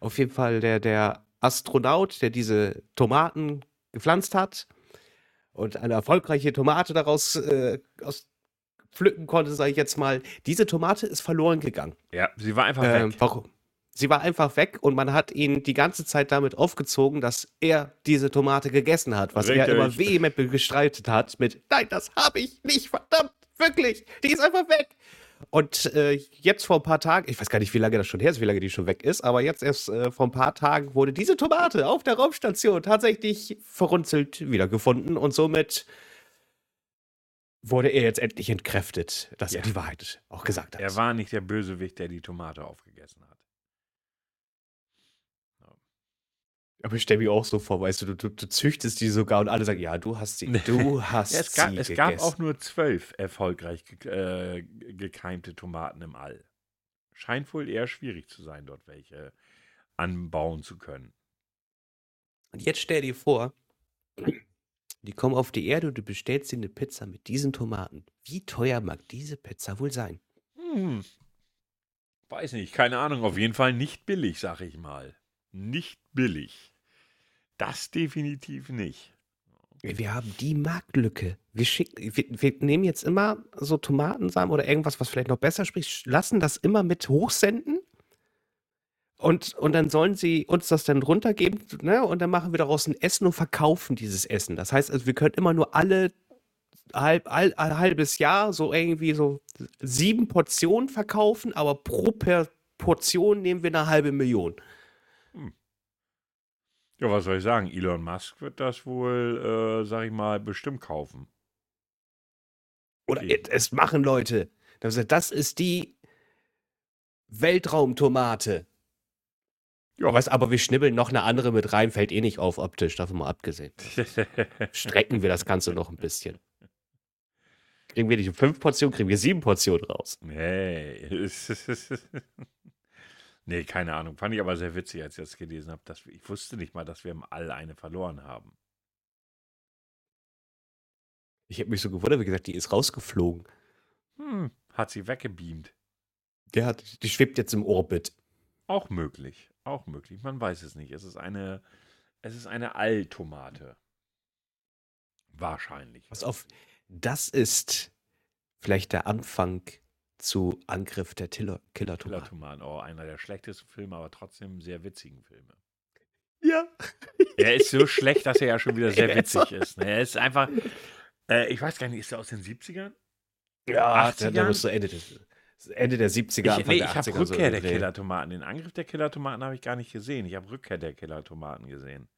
Auf jeden Fall der, der Astronaut, der diese Tomaten gepflanzt hat und eine erfolgreiche Tomate daraus äh, aus pflücken konnte, sage ich jetzt mal. Diese Tomate ist verloren gegangen. Ja, sie war einfach Ähm, weg. warum? Sie war einfach weg und man hat ihn die ganze Zeit damit aufgezogen, dass er diese Tomate gegessen hat, was er Richtig. immer vehement bestreitet hat mit, nein, das habe ich nicht, verdammt, wirklich, die ist einfach weg. Und äh, jetzt vor ein paar Tagen, ich weiß gar nicht, wie lange das schon her ist, wie lange die schon weg ist, aber jetzt erst äh, vor ein paar Tagen wurde diese Tomate auf der Raumstation tatsächlich verrunzelt wiedergefunden und somit wurde er jetzt endlich entkräftet, dass Ja. er die Wahrheit auch gesagt hat. Er war nicht der Bösewicht, der die Tomate aufgegessen hat. Aber ich stelle mir auch so vor, weißt du, du, du, züchtest die sogar und alle sagen, ja, du hast sie, du hast Ja, es gab, sie es gegessen. gab auch nur zwölf erfolgreich ge äh, gekeimte Tomaten im All. Scheint wohl eher schwierig zu sein, dort welche anbauen zu können. Und jetzt stell dir vor, die kommen auf die Erde und du bestellst dir eine Pizza mit diesen Tomaten. Wie teuer mag diese Pizza wohl sein? Hm. Weiß nicht, keine Ahnung. Auf jeden Fall nicht billig, sag ich mal. Nicht billig. Das definitiv nicht. Wir haben die Marktlücke. Wir, schicken, wir, wir nehmen jetzt immer so Tomatensamen oder irgendwas, was vielleicht noch besser spricht, lassen das immer mit hochsenden. Und, und dann sollen sie uns das dann runtergeben, ne? Und dann machen wir daraus ein Essen und verkaufen dieses Essen. Das heißt also, wir können immer nur alle halb, all, ein halbes Jahr so irgendwie so sieben Portionen verkaufen, aber pro per Portion nehmen wir eine halbe Million. Ja, was soll ich sagen? Elon Musk wird das wohl, äh, sag ich mal, bestimmt kaufen. Oder Okay. es machen Leute. Ist- Das ist die Weltraumtomate. Ja. Was, aber wir schnibbeln noch eine andere mit rein, fällt eh nicht auf optisch, davon mal abgesehen. Strecken wir das Ganze noch ein bisschen. Kriegen wir nicht fünf Portionen, kriegen wir sieben Portionen raus. hey. nee, keine Ahnung. Fand ich aber sehr witzig, als ich das gelesen habe. Dass wir, ich wusste nicht mal, dass wir im All eine verloren haben. Ich habe mich so gewundert, wie gesagt, die ist rausgeflogen. Hm, hat sie weggebeamt. Der hat, die schwebt jetzt im Orbit. Auch möglich. Auch möglich. Man weiß es nicht. Es ist eine, es ist eine Alltomate. Wahrscheinlich. Pass auf, das ist vielleicht der Anfang zu Angriff der Killer-Tomaten. Killertomaten. Oh, einer der schlechtesten Filme, aber trotzdem sehr witzigen Filme. Ja. Er ist so schlecht, dass er ja schon wieder sehr witzig ist. ne? Er ist einfach, äh, ich weiß gar nicht, ist er aus den 70ern? Ja, der, der 80ern? muss so Ende, des, Ende der 70er, Ich, Anfang nee, der ich habe 80er so Rückkehr der. Killer-Tomaten. Den Angriff der Killer-Tomaten habe ich gar nicht gesehen. Ich habe Rückkehr der Killer-Tomaten gesehen.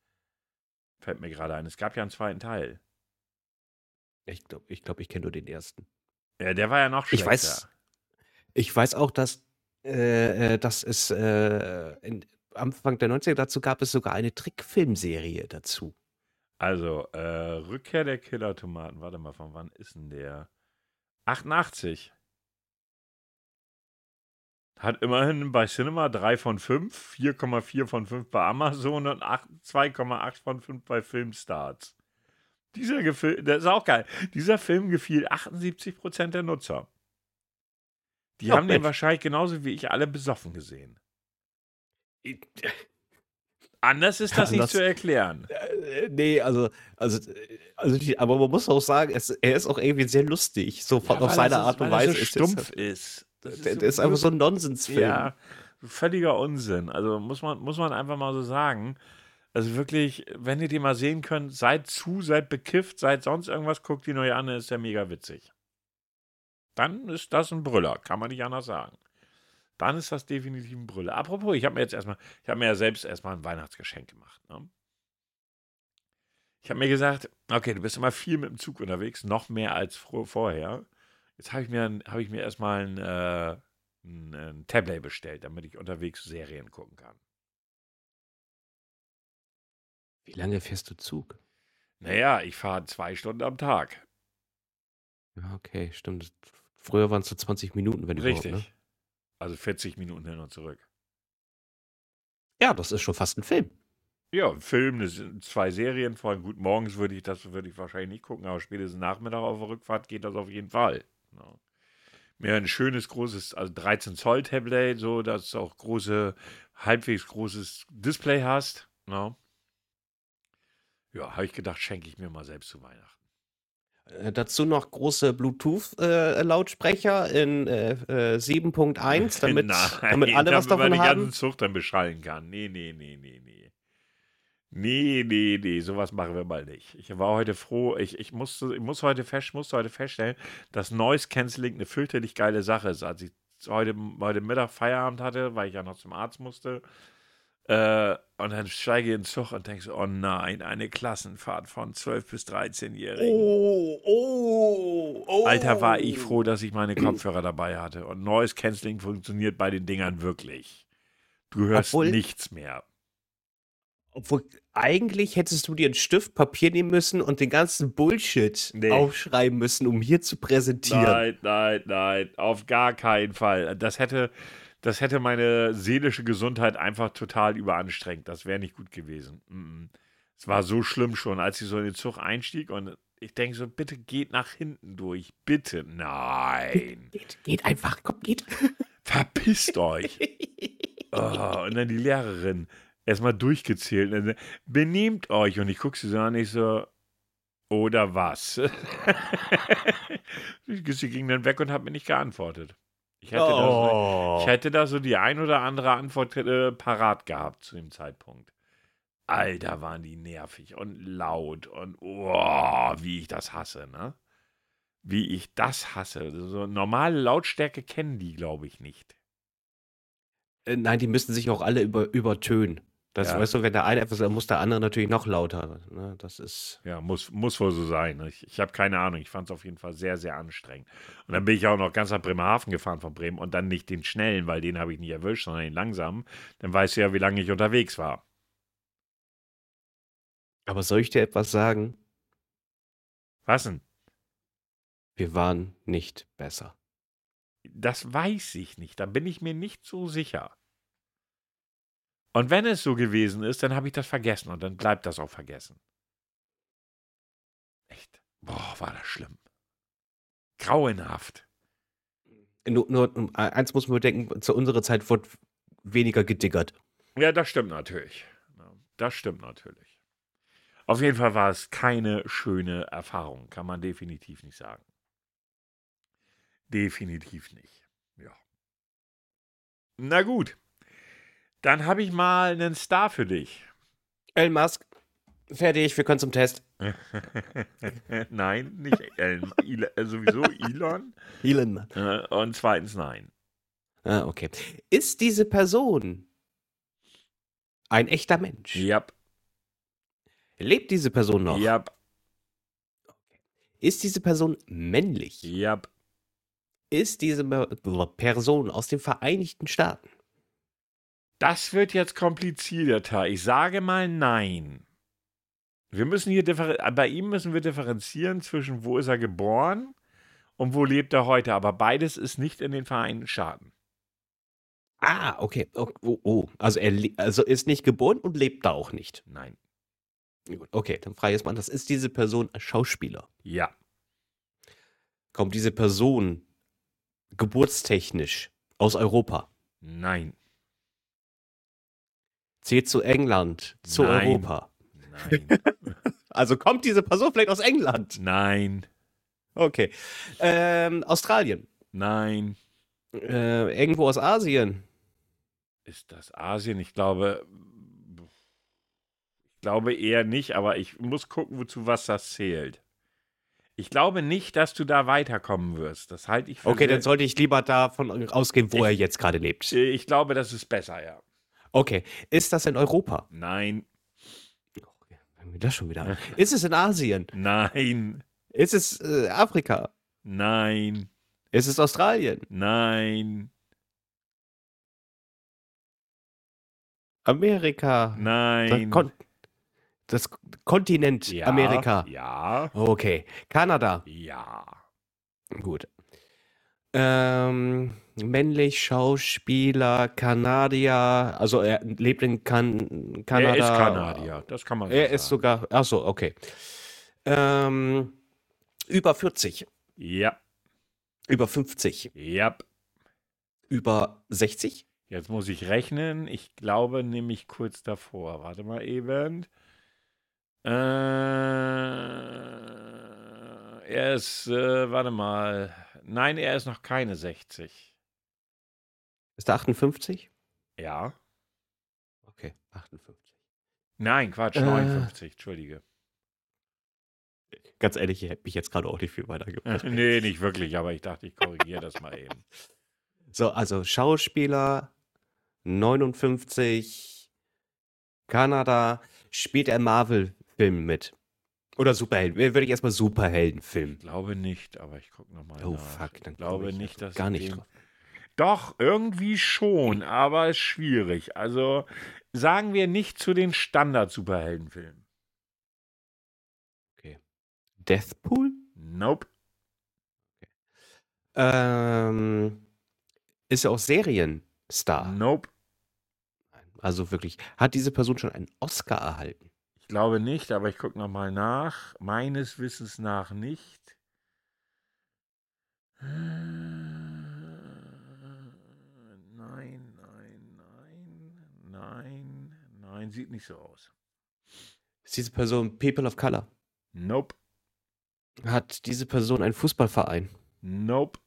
Fällt mir gerade ein. Es gab ja einen zweiten Teil. Ich glaube, ich, glaub, ich kenne nur den ersten. Ja, der war ja noch Ich schlechter. weiß, ich weiß auch, dass, äh, äh, dass es äh, in, Anfang der 90er dazu gab es sogar eine Trickfilmserie dazu. Also, äh, Rückkehr der Killer-Tomaten. Warte mal, von wann ist denn der? 88. Hat immerhin bei Cinema 3 von 5, 4,4 von 5 bei Amazon und 8 2,8 von 5 bei Filmstarts. Dieser Gefil das ist auch geil. Dieser Film gefiel 78% der Nutzer. Die Ja, haben den Mensch. wahrscheinlich genauso wie ich alle besoffen gesehen. Anders ist das nicht Anders- zu erklären. Äh, nee, also, also, äh, also die, aber man muss auch sagen, es, er ist auch irgendwie sehr lustig, so Ja, auf seine Art und Weise. so ist stumpf es, ist. Das der, der ist einfach so ein Nonsensfilm. Ja, völliger Unsinn. Also muss man, muss man einfach mal so sagen. Also wirklich, wenn ihr die mal sehen könnt, seid zu, seid bekifft, seid sonst irgendwas, guckt die neue an, ist der mega witzig. Dann ist das ein Brüller, kann man nicht anders sagen. Dann ist das definitiv ein Brüller. Apropos, ich habe mir jetzt erstmal, ich habe mir ja selbst erstmal ein Weihnachtsgeschenk gemacht. Ne? Ich habe mir gesagt, okay, du bist immer viel mit dem Zug unterwegs, noch mehr als vorher. Jetzt habe ich mir, habe ich mir erstmal ein, äh, ein, ein Tablet bestellt, damit ich unterwegs Serien gucken kann. Wie lange fährst du Zug? Naja, ich fahre zwei Stunden am Tag. Ja, okay, stimmt. Früher waren es so 20 Minuten, wenn Richtig. überhaupt, ne? Also 40 Minuten hin und zurück. Ja, das ist schon fast ein Film. Ja, ein Film, das sind zwei Serien. Vor allem gut, morgens würde ich das würde ich wahrscheinlich nicht gucken, aber spätestens Nachmittag auf der Rückfahrt geht das auf jeden Fall. Ja. Mir ein schönes, großes, also 13 Zoll Tablet, so, dass du auch große, halbwegs großes Display hast. Ja, ja habe ich gedacht, schenke ich mir mal selbst zu Weihnachten. Äh, dazu noch große Bluetooth-Lautsprecher in äh, äh, 7.1, damit, Nein, damit alle was damit man davon die haben. ganzen Zug dann beschallen kann. Nee, nee, nee, nee, nee. Nee, nee, nee, sowas machen wir mal nicht. Ich war heute froh, ich, ich, musste, ich muss heute fest, musste heute feststellen, dass Noise Cancelling eine fürchterlich geile Sache ist. Als ich heute, heute Mittag Feierabend hatte, weil ich ja noch zum Arzt musste, äh, und dann steige ich in den Zug und denke so, oh nein, eine Klassenfahrt von 12- bis 13-Jährigen. Oh, oh, oh. Alter, war ich froh, dass ich meine Kopfhörer dabei hatte. Und Noise Cancelling funktioniert bei den Dingern wirklich. Du hörst Obwohl- nichts mehr. Obwohl, eigentlich hättest du dir einen Stift, Papier nehmen müssen und den ganzen Bullshit Nee. aufschreiben müssen, um hier zu präsentieren. Nein, nein, nein, auf gar keinen Fall. Das hätte, das hätte meine seelische Gesundheit einfach total überanstrengt. Das wäre nicht gut gewesen. Es war so schlimm schon, als ich so in den Zug einstieg und ich denke so, bitte geht nach hinten durch. Bitte. Nein. Geht, geht einfach, komm, geht. Verpisst euch. Oh, und dann die Lehrerin erstmal durchgezählt. Und dann, benehmt euch. Und ich gucke sie so an, ich so, oder was? sie ging dann weg und hat mir nicht geantwortet. Ich hätte, da, so, Oh. ich hätte da so die ein oder andere Antwort äh, parat gehabt zu dem Zeitpunkt. Alter, waren die nervig und laut und oh, wie ich das hasse, ne? Wie ich das hasse. So normale Lautstärke kennen die, glaube ich, nicht. Äh, Nein, die müssen sich auch alle über, übertönen. Das Ja. weißt du, wenn der eine etwas, dann muss der andere natürlich noch lauter. Ne? Das ist. Ja, muss, muss wohl so sein. ne? Ich, ich habe keine Ahnung. Ich fand es auf jeden Fall sehr, sehr anstrengend. Und dann bin ich auch noch ganz nach Bremerhaven gefahren von Bremen und dann nicht den schnellen, weil den habe ich nicht erwischt, sondern den langsamen. Dann weißt du ja, wie lange ich unterwegs war. Aber soll ich dir etwas sagen? Was denn? Wir waren nicht besser. Das weiß ich nicht. Da bin ich mir nicht so sicher. Und wenn es so gewesen ist, dann habe ich das vergessen und dann bleibt das auch vergessen. Echt. Boah, war das schlimm. Grauenhaft. Nur, nur um, eins muss man bedenken: zu unserer Zeit wurde weniger gediggert. Ja, das stimmt natürlich. Das stimmt natürlich. Auf jeden Fall war es keine schöne Erfahrung, kann man definitiv nicht sagen. definitiv nicht. Ja. Na gut. Dann habe ich mal einen Star für dich. Elon Musk, fertig, wir können zum Test. nein, nicht Elon. Äh, sowieso Elon. Elon. Äh, und zweitens nein. Ah, okay. Ist diese Person ein echter Mensch? Ja. Lebt diese Person noch? Ja. Ist diese Person männlich? Ja. Ist diese Person aus den Vereinigten Staaten? Das wird jetzt komplizierter. Ich sage mal nein. Wir müssen hier bei ihm müssen wir differenzieren zwischen wo ist er geboren und wo lebt er heute. Aber beides ist nicht in den Vereinigten Staaten. Ah, okay. Oh, oh. Also er also ist nicht geboren und lebt da auch nicht. Nein. Gut, Okay, dann frage ich jetzt mal, das ist diese Person ein Schauspieler? Ja. Kommt diese Person geburtstechnisch aus Europa? Nein. Zählt zu England, zu Nein. Europa? Nein. Also kommt diese Person vielleicht aus England? Nein. Okay. Ähm, Australien. Nein. Äh, irgendwo aus Asien. Ist das Asien? Ich glaube. Ich glaube eher nicht, aber ich muss gucken, wozu was das zählt. Ich glaube nicht, dass du da weiterkommen wirst. Das halte ich für Okay, dann sollte ich lieber davon ausgehen, wo Ich- er jetzt gerade lebt. Ich glaube, das ist besser, ja. Okay. Ist das in Europa? Nein. Okay, fangen wir das schon wieder an. Ist es in Asien? Nein. Ist es äh, Afrika? Nein. Ist es Australien? Nein. Amerika? Das, Nein. Kon das Kontinent ja, Amerika? Ja. Okay. Kanada? Ja. Gut. Ähm, männlich, Schauspieler, Kanadier, also er lebt in kan Kanada. Er ist Kanadier. Das kann man Er sagen. ist sogar, ach so, okay. Ähm, über 40, Ja. über 50, Ja. über 60? Jetzt muss ich rechnen. Ich glaube nämlich kurz davor. Warte mal eben. Äh, er ist, äh, warte mal. Nein, er ist noch keine 60. Ist er 58? Ja. Okay, 58. Nein, Quatsch, Äh. 59, entschuldige. Ganz ehrlich, ich hätte mich jetzt gerade auch nicht viel weitergebracht. nee, nicht wirklich, aber ich dachte, ich korrigiere das mal eben. So, also Schauspieler, 59, Kanada, spielt er Marvel-Filmen mit? Oder Superhelden? Würde ich erstmal Superheldenfilm. Ich glaube nicht, aber ich gucke nochmal Oh nach. fuck, dann ich glaube ich nicht, dass gar nicht drauf. Doch, irgendwie schon, aber ist schwierig. Also sagen wir nicht zu den Standard-Superheldenfilmen. Deathpool? Nope. Ähm, ist er auch Serienstar? Nope. Also wirklich, hat diese Person schon einen Oscar erhalten? Ich glaube nicht, aber ich gucke nochmal nach. Meines Wissens nach nicht. Äh, Nein, nein, nein, nein, nein, sieht nicht so aus. Ist diese Person People of Color? Nope, Hat diese Person einen Fußballverein? nope,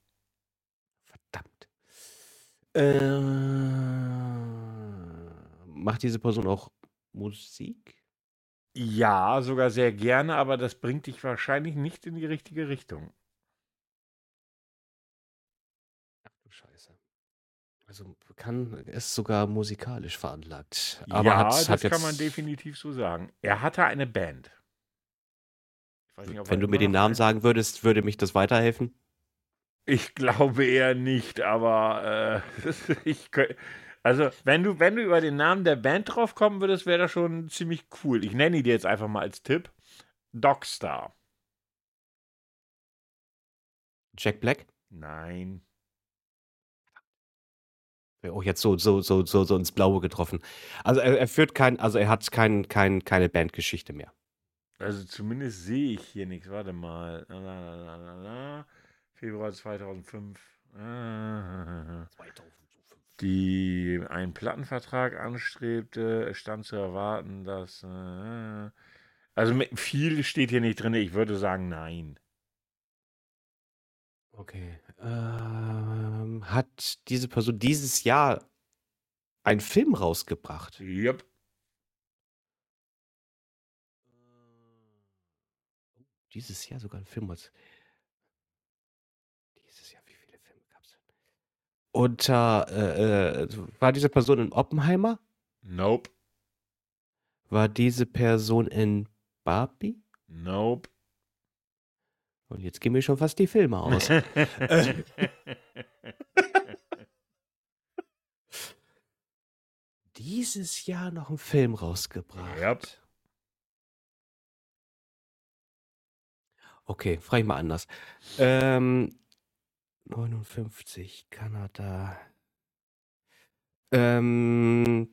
Verdammt. Äh, macht diese Person auch Musik? Ja, sogar sehr gerne, aber das bringt dich wahrscheinlich nicht in die richtige Richtung. Ach du Scheiße. Also kann ist sogar musikalisch veranlagt. Aber ja, hat, das hat kann man definitiv so sagen. Er hatte eine Band. Ich weiß nicht, ob Wenn du mir den Namen sagen würdest, würde mich das weiterhelfen. Ich glaube eher nicht, aber äh, ich also wenn du wenn du über den Namen der Band drauf kommen würdest, wäre das schon ziemlich cool. Ich nenne ihn dir jetzt einfach mal als Tipp. Dogstar. Jack Black? Nein. Auch jetzt so, so, so, so, so ins Blaue getroffen. Also er, er führt kein, also er hat kein, kein, keine Bandgeschichte mehr. Also zumindest sehe ich hier nichts. Warte mal. La, la, la, la, la. Februar 2005. Ah. 2005. die einen Plattenvertrag anstrebte, es stand zu erwarten, dass. Äh, also viel steht hier nicht drin. Ich würde sagen, nein. Okay. Ähm, hat diese Person dieses Jahr einen Film rausgebracht? Yep. Dieses Jahr sogar einen Film raus. Dieses Jahr, wie viele Filme gab es denn? Und äh, äh, war diese Person in Oppenheimer? Nope. War diese Person in Barbie? Nope. Und jetzt gehen mir schon fast die Filme aus. Dieses Jahr noch einen Film rausgebracht. Yep. Okay, frage ich mal anders. Ähm, 59, Kanada. Ähm,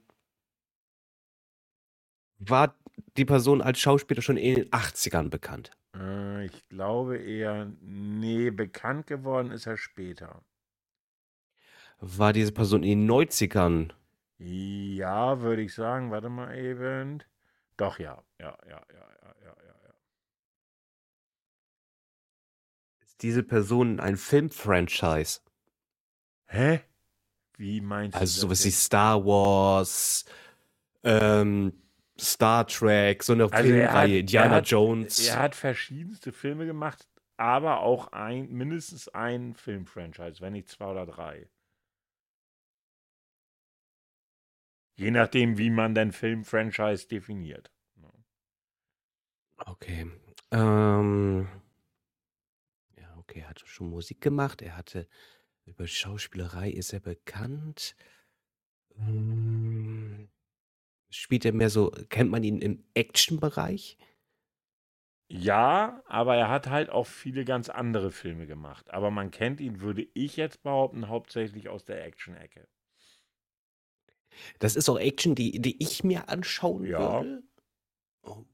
war die Person als Schauspieler schon in den 80ern bekannt? Äh, ich glaube eher, nee, bekannt geworden ist er später. War diese Person in den 90ern? Ja, würde ich sagen. Warte mal eben. Doch, ja. Ja, ja, ja, ja, ja, ja. Diese Person ein Filmfranchise? Hä? Wie meinst du Also sowas wie? Star Wars, ähm, Star Trek, so eine Also er hat, Filmreihe, er Indiana hat, Jones. er hat verschiedenste Filme gemacht, aber auch ein, mindestens ein Filmfranchise, wenn nicht zwei oder drei. Je nachdem, wie man denn Filmfranchise definiert. Okay. Ähm, okay, er hat schon Musik gemacht. Er hatte über Schauspielerei ist er bekannt. Ähm, spielt er mehr so, kennt man ihn im Action-Bereich? Ja, aber er hat halt auch viele ganz andere Filme gemacht. Aber man kennt ihn, würde ich jetzt behaupten, hauptsächlich aus der Action-Ecke. Das ist auch Action, die, die ich mir anschauen Ja. würde. Oh.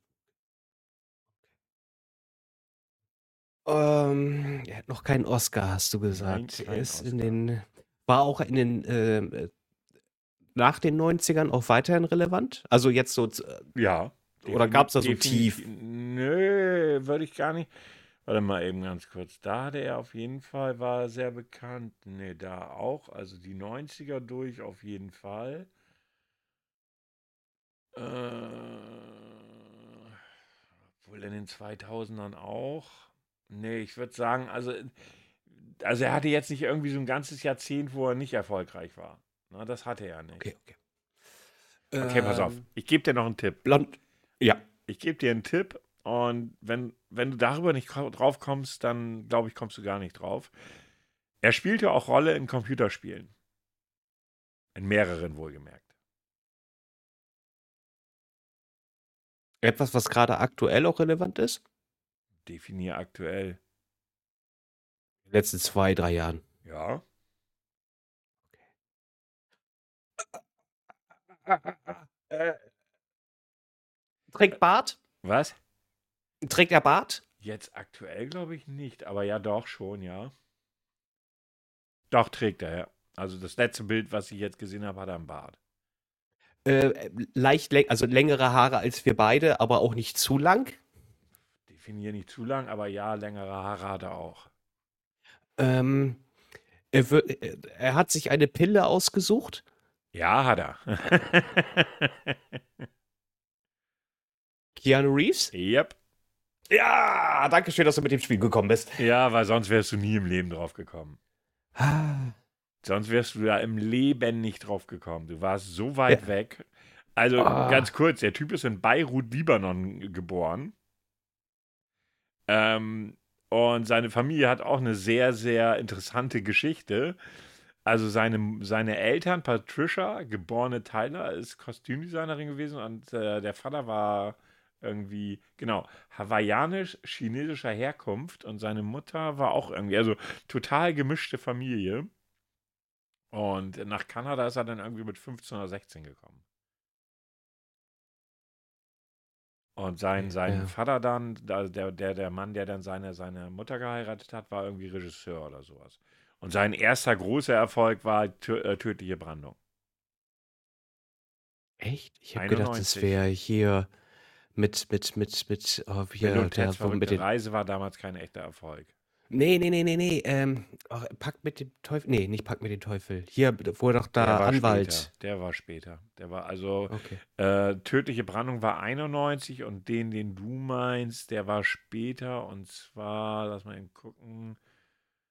Ähm, er hat noch keinen Oscar, hast du gesagt. er kein ist in den, war auch in den, ähm, äh, nach den 90ern auch weiterhin relevant? Also jetzt so, z- Ja. Oder gab's da so tief? Nö, würde ich gar nicht. Warte mal eben ganz kurz. Da hatte er auf jeden Fall, war er sehr bekannt. Ne, da auch. Also die 90er durch auf jeden Fall. Äh, wohl in den 2000ern auch. Nee, ich würde sagen, also, also er hatte jetzt nicht irgendwie so ein ganzes Jahrzehnt, wo er nicht erfolgreich war. Na, das hatte er nicht. okay, okay. Okay, pass auf. Ähm, Ich gebe dir noch einen Tipp. Blond, ja. Ich gebe dir einen Tipp und wenn, wenn du darüber nicht drauf kommst, dann glaube ich, kommst du gar nicht drauf. Er spielte auch Rolle in Computerspielen. In mehreren wohlgemerkt. Etwas, was gerade aktuell auch relevant ist? Definier aktuell. In den letzten zwei, drei Jahren. Ja. Äh, trägt Bart? Was? Trägt er Bart? Jetzt aktuell glaube ich nicht, aber ja doch schon, ja. Doch, trägt er, ja. Also das letzte Bild, was ich jetzt gesehen habe, hat er am Bart. Äh, leicht, also längere Haare als wir beide, aber auch nicht zu lang. Definier nicht zu lang, aber ja, längere Haare hat er auch. Ähm, er, äh, er hat sich eine Pille ausgesucht. Ja, hat er. Keanu Reeves? yep. Ja, danke schön, dass du mit dem Spiel gekommen bist. Ja, weil sonst wärst du nie im Leben drauf gekommen. Ah, Sonst wärst du da im Leben nicht drauf gekommen. Du warst so weit Ja. weg. Also Ah. ganz kurz, der Typ ist in Beirut, Libanon geboren. Ähm, und seine Familie hat auch eine sehr, sehr interessante Geschichte. Also seine, seine Eltern, Patricia, geborene Tyler, ist Kostümdesignerin gewesen und äh, der Vater war irgendwie, genau, hawaiianisch-chinesischer Herkunft und seine Mutter war auch irgendwie, also total gemischte Familie. Und nach Kanada ist er dann irgendwie mit 15 oder 16 gekommen. Und sein, sein Ja. Vater dann, also der, der, der Mann, der dann seine, seine Mutter geheiratet hat, war irgendwie Regisseur oder sowas. Und sein erster großer Erfolg war tö äh, Tödliche Brandung. echt? Ich habe gedacht, das 91. wäre hier mit, mit, mit, mit, oh, hier, der, mit Reise war damals kein echter Erfolg. Nee, nee, nee, nee, nee. Ähm, ach, Pakt mit dem Teufel. Nee, nicht Pakt mit dem Teufel. Hier, wo doch Der da war Anwalt. später. Der war später. Der war also, Okay. äh, Tödliche Brandung war 91 und den, den du meinst, der war später und zwar, lass mal eben gucken,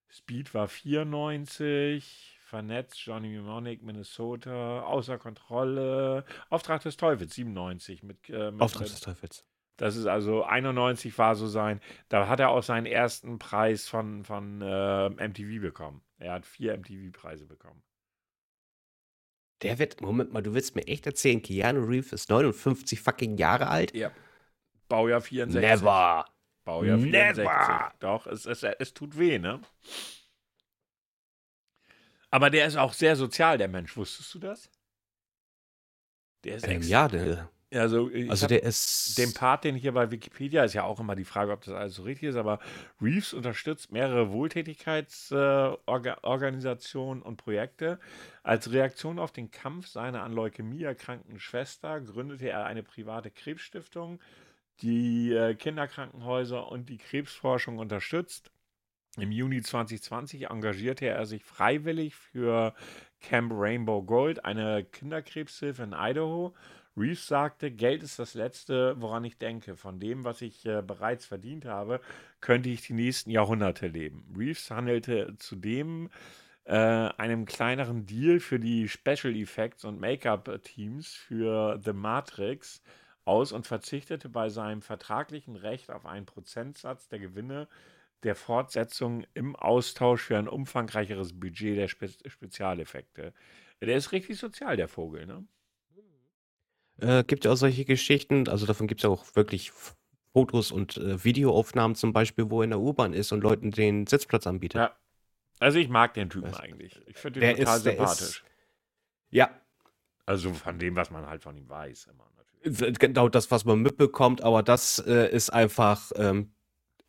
Speed war 94, Vernetzt, Johnny Mnemonic, Minnesota, Außer Kontrolle, Auftrag des Teufels 97 mit, äh, mit, Auftrag des Teufels. Das ist also 91 war so sein. Da hat er auch seinen ersten Preis von, von äh, MTV bekommen. Er hat vier MTV-Preise bekommen. Der wird, Moment mal, du willst mir echt erzählen, Keanu Reeves ist 59 fucking Jahre alt? Ja. Baujahr 64. Never. Baujahr 64. Never. Doch, es, es, es tut weh, ne? Aber der ist auch sehr sozial, der Mensch. Wusstest du das? Der ist Ähm, ja, der, Also, also der ist. Den Part, den hier bei Wikipedia, ist ja auch immer die Frage, ob das alles so richtig ist, aber Reeves unterstützt mehrere Wohltätigkeitsorganisationen und Projekte. Als Reaktion auf den Kampf seiner an Leukämie erkrankten Schwester gründete er eine private Krebsstiftung, die äh, Kinderkrankenhäuser und die Krebsforschung unterstützt. Im Juni 2020 engagierte er sich freiwillig für Camp Rainbow Gold, eine Kinderkrebshilfe in Idaho. Reeves sagte, Geld ist das Letzte, woran ich denke. Von dem, was ich äh, bereits verdient habe, könnte ich die nächsten Jahrhunderte leben. Reeves handelte zudem äh, einem kleineren Deal für die Special Effects und Make-up-Teams für The Matrix aus und verzichtete bei seinem vertraglichen Recht auf einen Prozentsatz der Gewinne der Fortsetzung im Austausch für ein umfangreicheres Budget der Spe Spezialeffekte. Der ist richtig sozial, der Vogel, ne? Äh, gibt ja auch solche Geschichten, also davon gibt es ja auch wirklich Fotos und äh, Videoaufnahmen zum Beispiel, wo er in der U-Bahn ist und Leuten den Sitzplatz anbietet. Ja. Also ich mag den Typen Das- eigentlich. Ich finde der den total ist- der ist- sympathisch. Ja, Also von dem, was man halt von ihm weiß, immer natürlich. genau das, was man mitbekommt, aber das äh, ist einfach, ähm,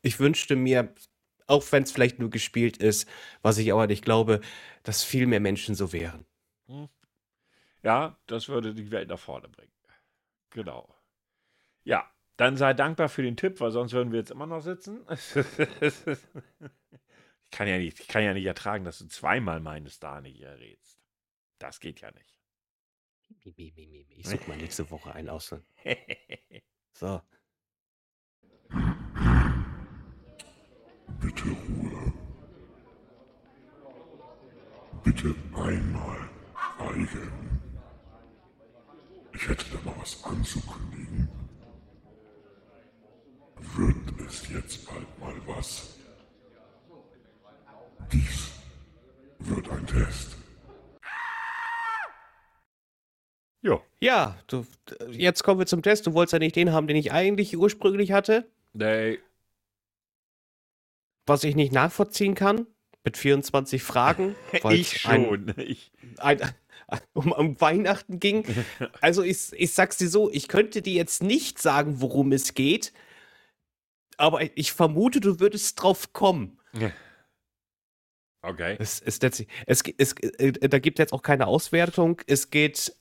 ich wünschte mir, auch wenn es vielleicht nur gespielt ist, was ich aber nicht glaube, dass viel mehr Menschen so wären. Ja, das würde die Welt nach vorne bringen. Genau. Ja, dann sei dankbar für den Tipp, weil sonst würden wir jetzt immer noch sitzen. ich, kann ja nicht, ich kann ja nicht ertragen, dass du zweimal meine Star nicht errätst. Das geht ja nicht. Ich suche mal nächste Woche einen aus. So. Bitte Ruhe. Bitte einmal schweigen. Ich hätte da mal was anzukündigen. Wird es jetzt bald mal was? Dies wird ein Test. jo. Ja, du, jetzt kommen wir zum Test. Du wolltest ja nicht den haben, den ich eigentlich ursprünglich hatte, Nee, was ich nicht nachvollziehen kann. Mit 24 Fragen. ich ein- schon. Ich, ein, um, um Weihnachten ging. Also ich, ich sag's dir so, ich könnte dir jetzt nicht sagen, worum es geht, aber ich vermute, du würdest drauf kommen. okay. Es, es, es, es, äh, da gibt jetzt auch keine Auswertung. Es geht,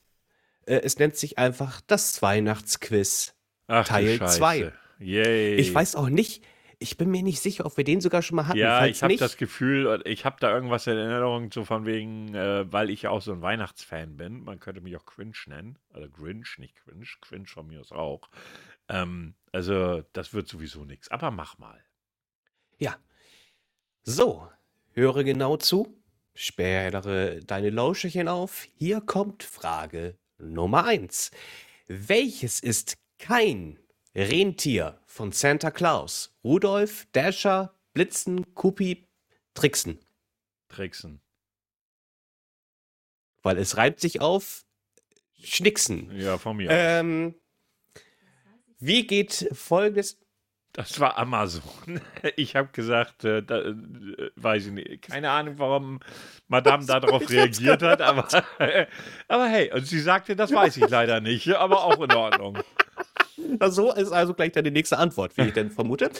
äh, es nennt sich einfach das Weihnachtsquiz. Ach, Teil Scheiße. zwei. Yay. Ich weiß auch nicht, ich bin mir nicht sicher, ob wir den sogar schon mal hatten. Ja, Falls ich habe das Gefühl, ich habe da irgendwas in Erinnerung, so von wegen, äh, weil ich ja auch so ein Weihnachtsfan bin. Man könnte mich auch Cringe nennen. Also Grinch, nicht Cringe. Cringe von mir aus auch. Ähm, also, das wird sowieso nichts. Aber mach mal. Ja. So, höre genau zu, sperre deine Lauscherchen auf. Hier kommt Frage Nummer 1. Welches ist kein Rentier von Santa Claus? Rudolf, Dasher, Blitzen, Kupi, Trixen. Tricksen. Weil es reibt sich auf Schnicksen. Ja, von mir. aus. Ähm, wie geht folgendes? Das war Amazon. Ich habe gesagt, äh, da, äh, weiß ich nicht. Keine Ahnung, warum Madame darauf reagiert hat, aber, aber hey, und sie sagte, das weiß ich leider nicht, aber auch in Ordnung. So ist also gleich deine nächste Antwort, wie ich denn vermute.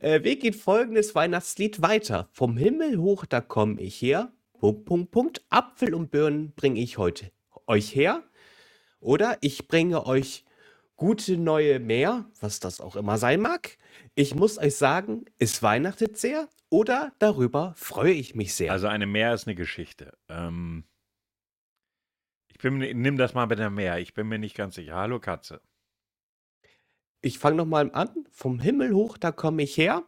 Äh, wie geht folgendes Weihnachtslied weiter? Vom Himmel hoch, da komme ich her. Punkt, Punkt, Punkt. Apfel und Birnen bringe ich heute euch her. Oder ich bringe euch gute neue Meer, was das auch immer sein mag. Ich muss euch sagen, es weihnachtet sehr. oder darüber freue ich mich sehr. Also eine Mehr ist eine Geschichte. Ähm, ich bin, nimm das mal mit der Mehr. Ich bin mir nicht ganz sicher. Hallo Katze. Ich fange nochmal an. Vom Himmel hoch, da komme ich her.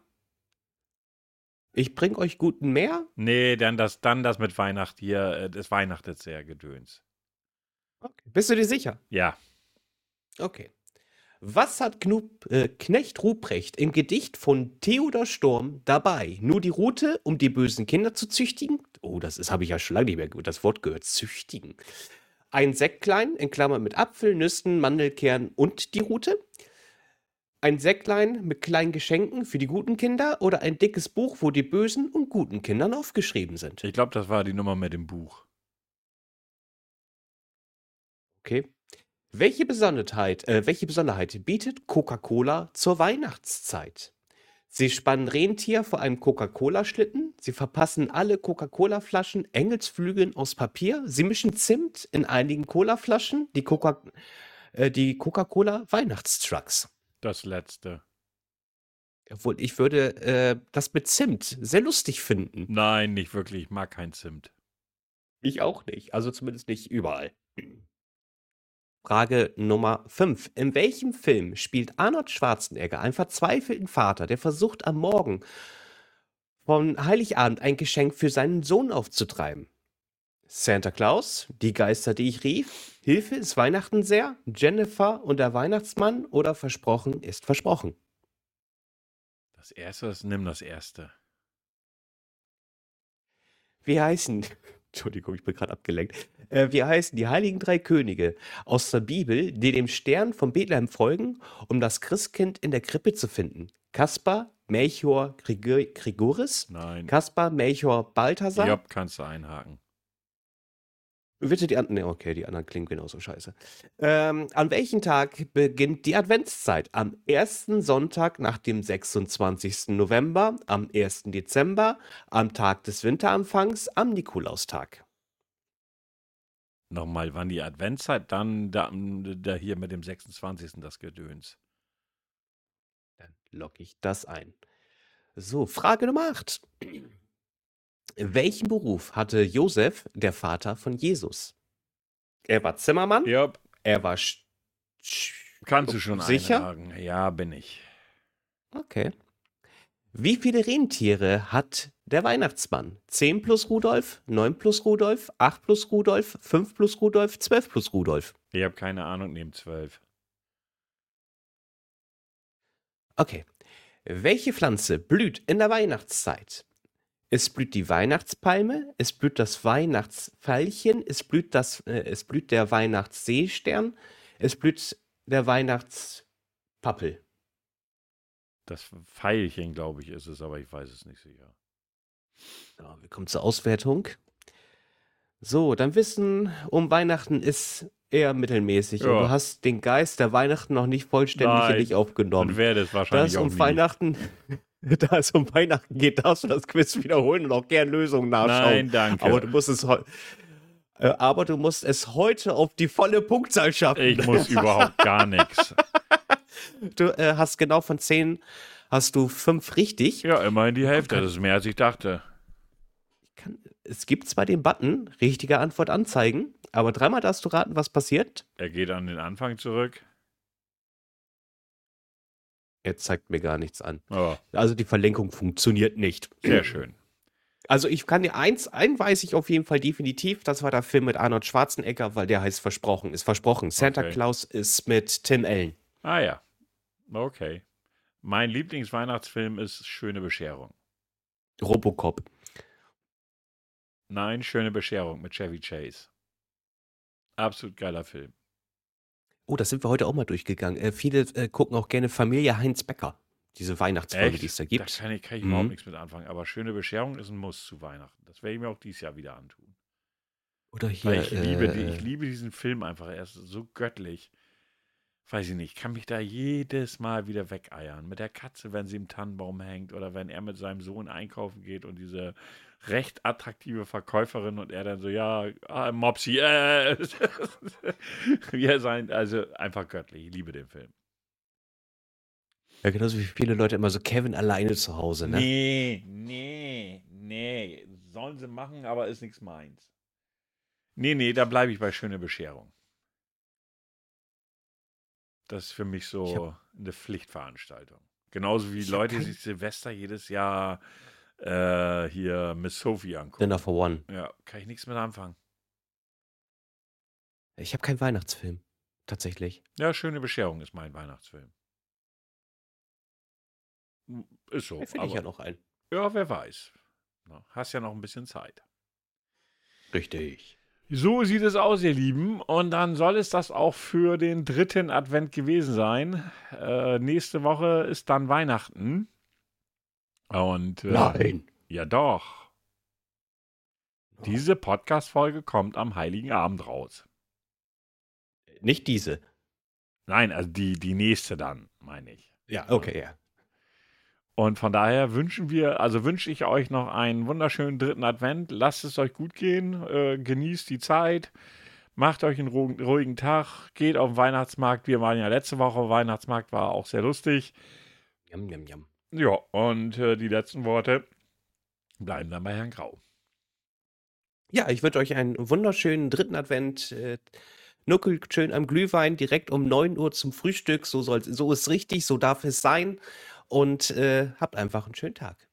Ich bring euch guten Meer. Nee, dann das, dann das mit Weihnacht hier, äh, das Weihnachtet sehr Gedöns. Okay. Bist du dir sicher? Ja, Okay. Was hat Knub, äh, Knecht Ruprecht im Gedicht von Theodor Storm dabei? Nur die Rute, um die bösen Kinder zu züchtigen? Oh, das habe ich ja schon lange nicht mehr gut, das Wort gehört, züchtigen. Ein Säcklein, in Klammern mit Apfel, Nüssen, Mandelkern und die Rute? Ein Säcklein mit kleinen Geschenken für die guten Kinder oder ein dickes Buch, wo die bösen und guten Kindern aufgeschrieben sind? ich glaube, das war die Nummer mit dem Buch. Okay. Welche Besonderheit, äh, welche Besonderheit bietet Coca-Cola zur Weihnachtszeit? Sie spannen Rentier vor einem Coca-Cola-Schlitten, sie verpassen alle Coca-Cola-Flaschen Engelsflügeln aus Papier, sie mischen Zimt in einigen Cola-Flaschen, die Coca- äh, die Coca-Cola-Weihnachtstrucks. Das letzte. Obwohl, ich würde äh, das mit Zimt sehr lustig finden. Nein, nicht wirklich. Ich mag kein Zimt. Ich auch nicht. Also zumindest nicht überall. Frage Nummer 5. In welchem Film spielt Arnold Schwarzenegger einen verzweifelten Vater, der versucht am Morgen von Heiligabend ein Geschenk für seinen Sohn aufzutreiben? Santa Claus, die Geister, die ich rief, Hilfe ist Weihnachten sehr, Jennifer und der Weihnachtsmann oder Versprochen ist versprochen. Das erste, das, nimm das erste. Wie heißen, Entschuldigung, ich bin gerade abgelenkt. Äh, wie heißen die heiligen drei Könige aus der Bibel, die dem Stern von Bethlehem folgen, um das Christkind in der Krippe zu finden? Kaspar, Melchior, Grigor Grigoris? Nein. Kaspar, Melchior, Balthasar? Job kannst du einhaken. Bitte die anderen. Nee, okay, die anderen klingen genauso scheiße. Ähm, an welchem Tag beginnt die Adventszeit? Am ersten Sonntag nach dem 26. November, am 1. Dezember, am Tag des Winteranfangs, am Nikolaustag. Nochmal, wann die Adventszeit, dann da, da hier mit dem 26. das Gedöns. Dann logge ich das ein. So, Frage Nummer 8. Welchen Beruf hatte Josef, der Vater von Jesus? Er war Zimmermann, Job, er war Sch kannst du schon Sicher? einhaken. Ja, bin ich. Okay. Wie viele Rentiere hat der Weihnachtsmann? 10 plus Rudolf, 9 plus Rudolf, 8 plus Rudolf, 5 plus Rudolf, 12 plus Rudolf. Ich habe keine Ahnung, nehme zwölf. Okay. Welche Pflanze blüht in der Weihnachtszeit? Es blüht die Weihnachtspalme, es blüht das Weihnachtsveilchen, es blüht, das, äh, es blüht der Weihnachtsseestern, es blüht der Weihnachtspappel. Das Pfeilchen, glaube ich, ist es, aber ich weiß es nicht sicher. Ja, wir kommen zur Auswertung. So, dein Wissen um Weihnachten ist eher mittelmäßig. Und Ja. du hast den Geist der Weihnachten noch nicht vollständig Nein. in dich Und aufgenommen. werde es wahrscheinlich es auch um nie. Weihnachten, da es um Weihnachten geht, darfst du das Quiz wiederholen und auch gern Lösungen nachschauen. Nein, danke. Aber du musst es äh, aber du musst es heute auf die volle Punktzahl schaffen. ich muss überhaupt gar nichts. Du äh, hast genau von zehn hast du fünf richtig. Ja, immerhin die Hälfte. Das ist mehr, als ich dachte. Kann, es gibt zwar den Button, richtige Antwort anzeigen, aber dreimal darfst du raten, was passiert. Er geht an den Anfang zurück. Er zeigt mir gar nichts an. Oh, Also die Verlinkung funktioniert nicht. sehr schön. Also ich kann dir eins, einen weiß ich auf jeden Fall definitiv, das war der Film mit Arnold Schwarzenegger, weil der heißt Versprochen, ist versprochen. Santa Okay. Claus ist mit Tim Allen. Ah ja. Okay. Mein Lieblingsweihnachtsfilm ist Schöne Bescherung. Robocop. Nein, Schöne Bescherung mit Chevy Chase. Absolut geiler Film. Oh, das sind wir heute auch mal durchgegangen. Äh, viele äh, gucken auch gerne Familie Heinz Becker. Diese Weihnachtsfolge, die es da Da gibt. kann ich, kann ich Mhm. überhaupt nichts mit anfangen. Aber Schöne Bescherung ist ein Muss zu Weihnachten. Das werde ich mir auch dieses Jahr wieder antun. Oder hier. Weil ich, liebe, die, äh, ich liebe diesen Film einfach. Er ist so göttlich. Weiß ich nicht, kann mich da jedes Mal wieder wegeiern. Mit der Katze, wenn sie im Tannenbaum hängt oder wenn er mit seinem Sohn einkaufen geht und diese recht attraktive Verkäuferin und er dann so, ja, ah, Mopsi, äh. Wie er sein, also einfach göttlich. Ich liebe den Film. Ja, genauso wie viele Leute immer so Kevin alleine zu Hause, ne? Nee, nee, nee. Sollen sie machen, aber ist nichts meins. Nee, nee, da bleibe ich bei schöne Bescherung. Das ist für mich Ich so eine Pflichtveranstaltung. Genauso wie Leute, die sich Silvester jedes Jahr äh, hier Miss Sophie angucken. Dinner for One. Ja, kann ich nichts mit anfangen. Ich habe keinen Weihnachtsfilm. Tatsächlich. Ja, schöne Bescherung ist mein Weihnachtsfilm. Hm, Ist so, finde ich ja noch einen. ja, wer weiß. Na, hast ja noch ein bisschen Zeit. Richtig. So sieht es aus, ihr Lieben. Und dann soll es das auch für den dritten Advent gewesen sein. Äh, nächste Woche ist dann Weihnachten. Und äh, Nein. ja doch, diese Podcast-Folge kommt am Heiligen Abend raus. Nicht diese. Nein, also die, die nächste dann, meine ich. Ja, okay, ja. Und von daher wünschen wir, also wünsche ich euch noch einen wunderschönen dritten Advent. Lasst es euch gut gehen, äh, genießt die Zeit, macht euch einen ruhigen, ruhigen Tag, geht auf den Weihnachtsmarkt. Wir waren ja letzte Woche auf dem Weihnachtsmarkt, war auch sehr lustig. Jam, jam, jam. Ja, und äh, die letzten Worte bleiben dann bei Herrn Grau. Ja, ich wünsche euch einen wunderschönen dritten Advent. Äh, nuckelt schön am Glühwein direkt um 9 Uhr zum Frühstück. So soll, so ist richtig, so darf es sein. Und äh, habt einfach einen schönen Tag.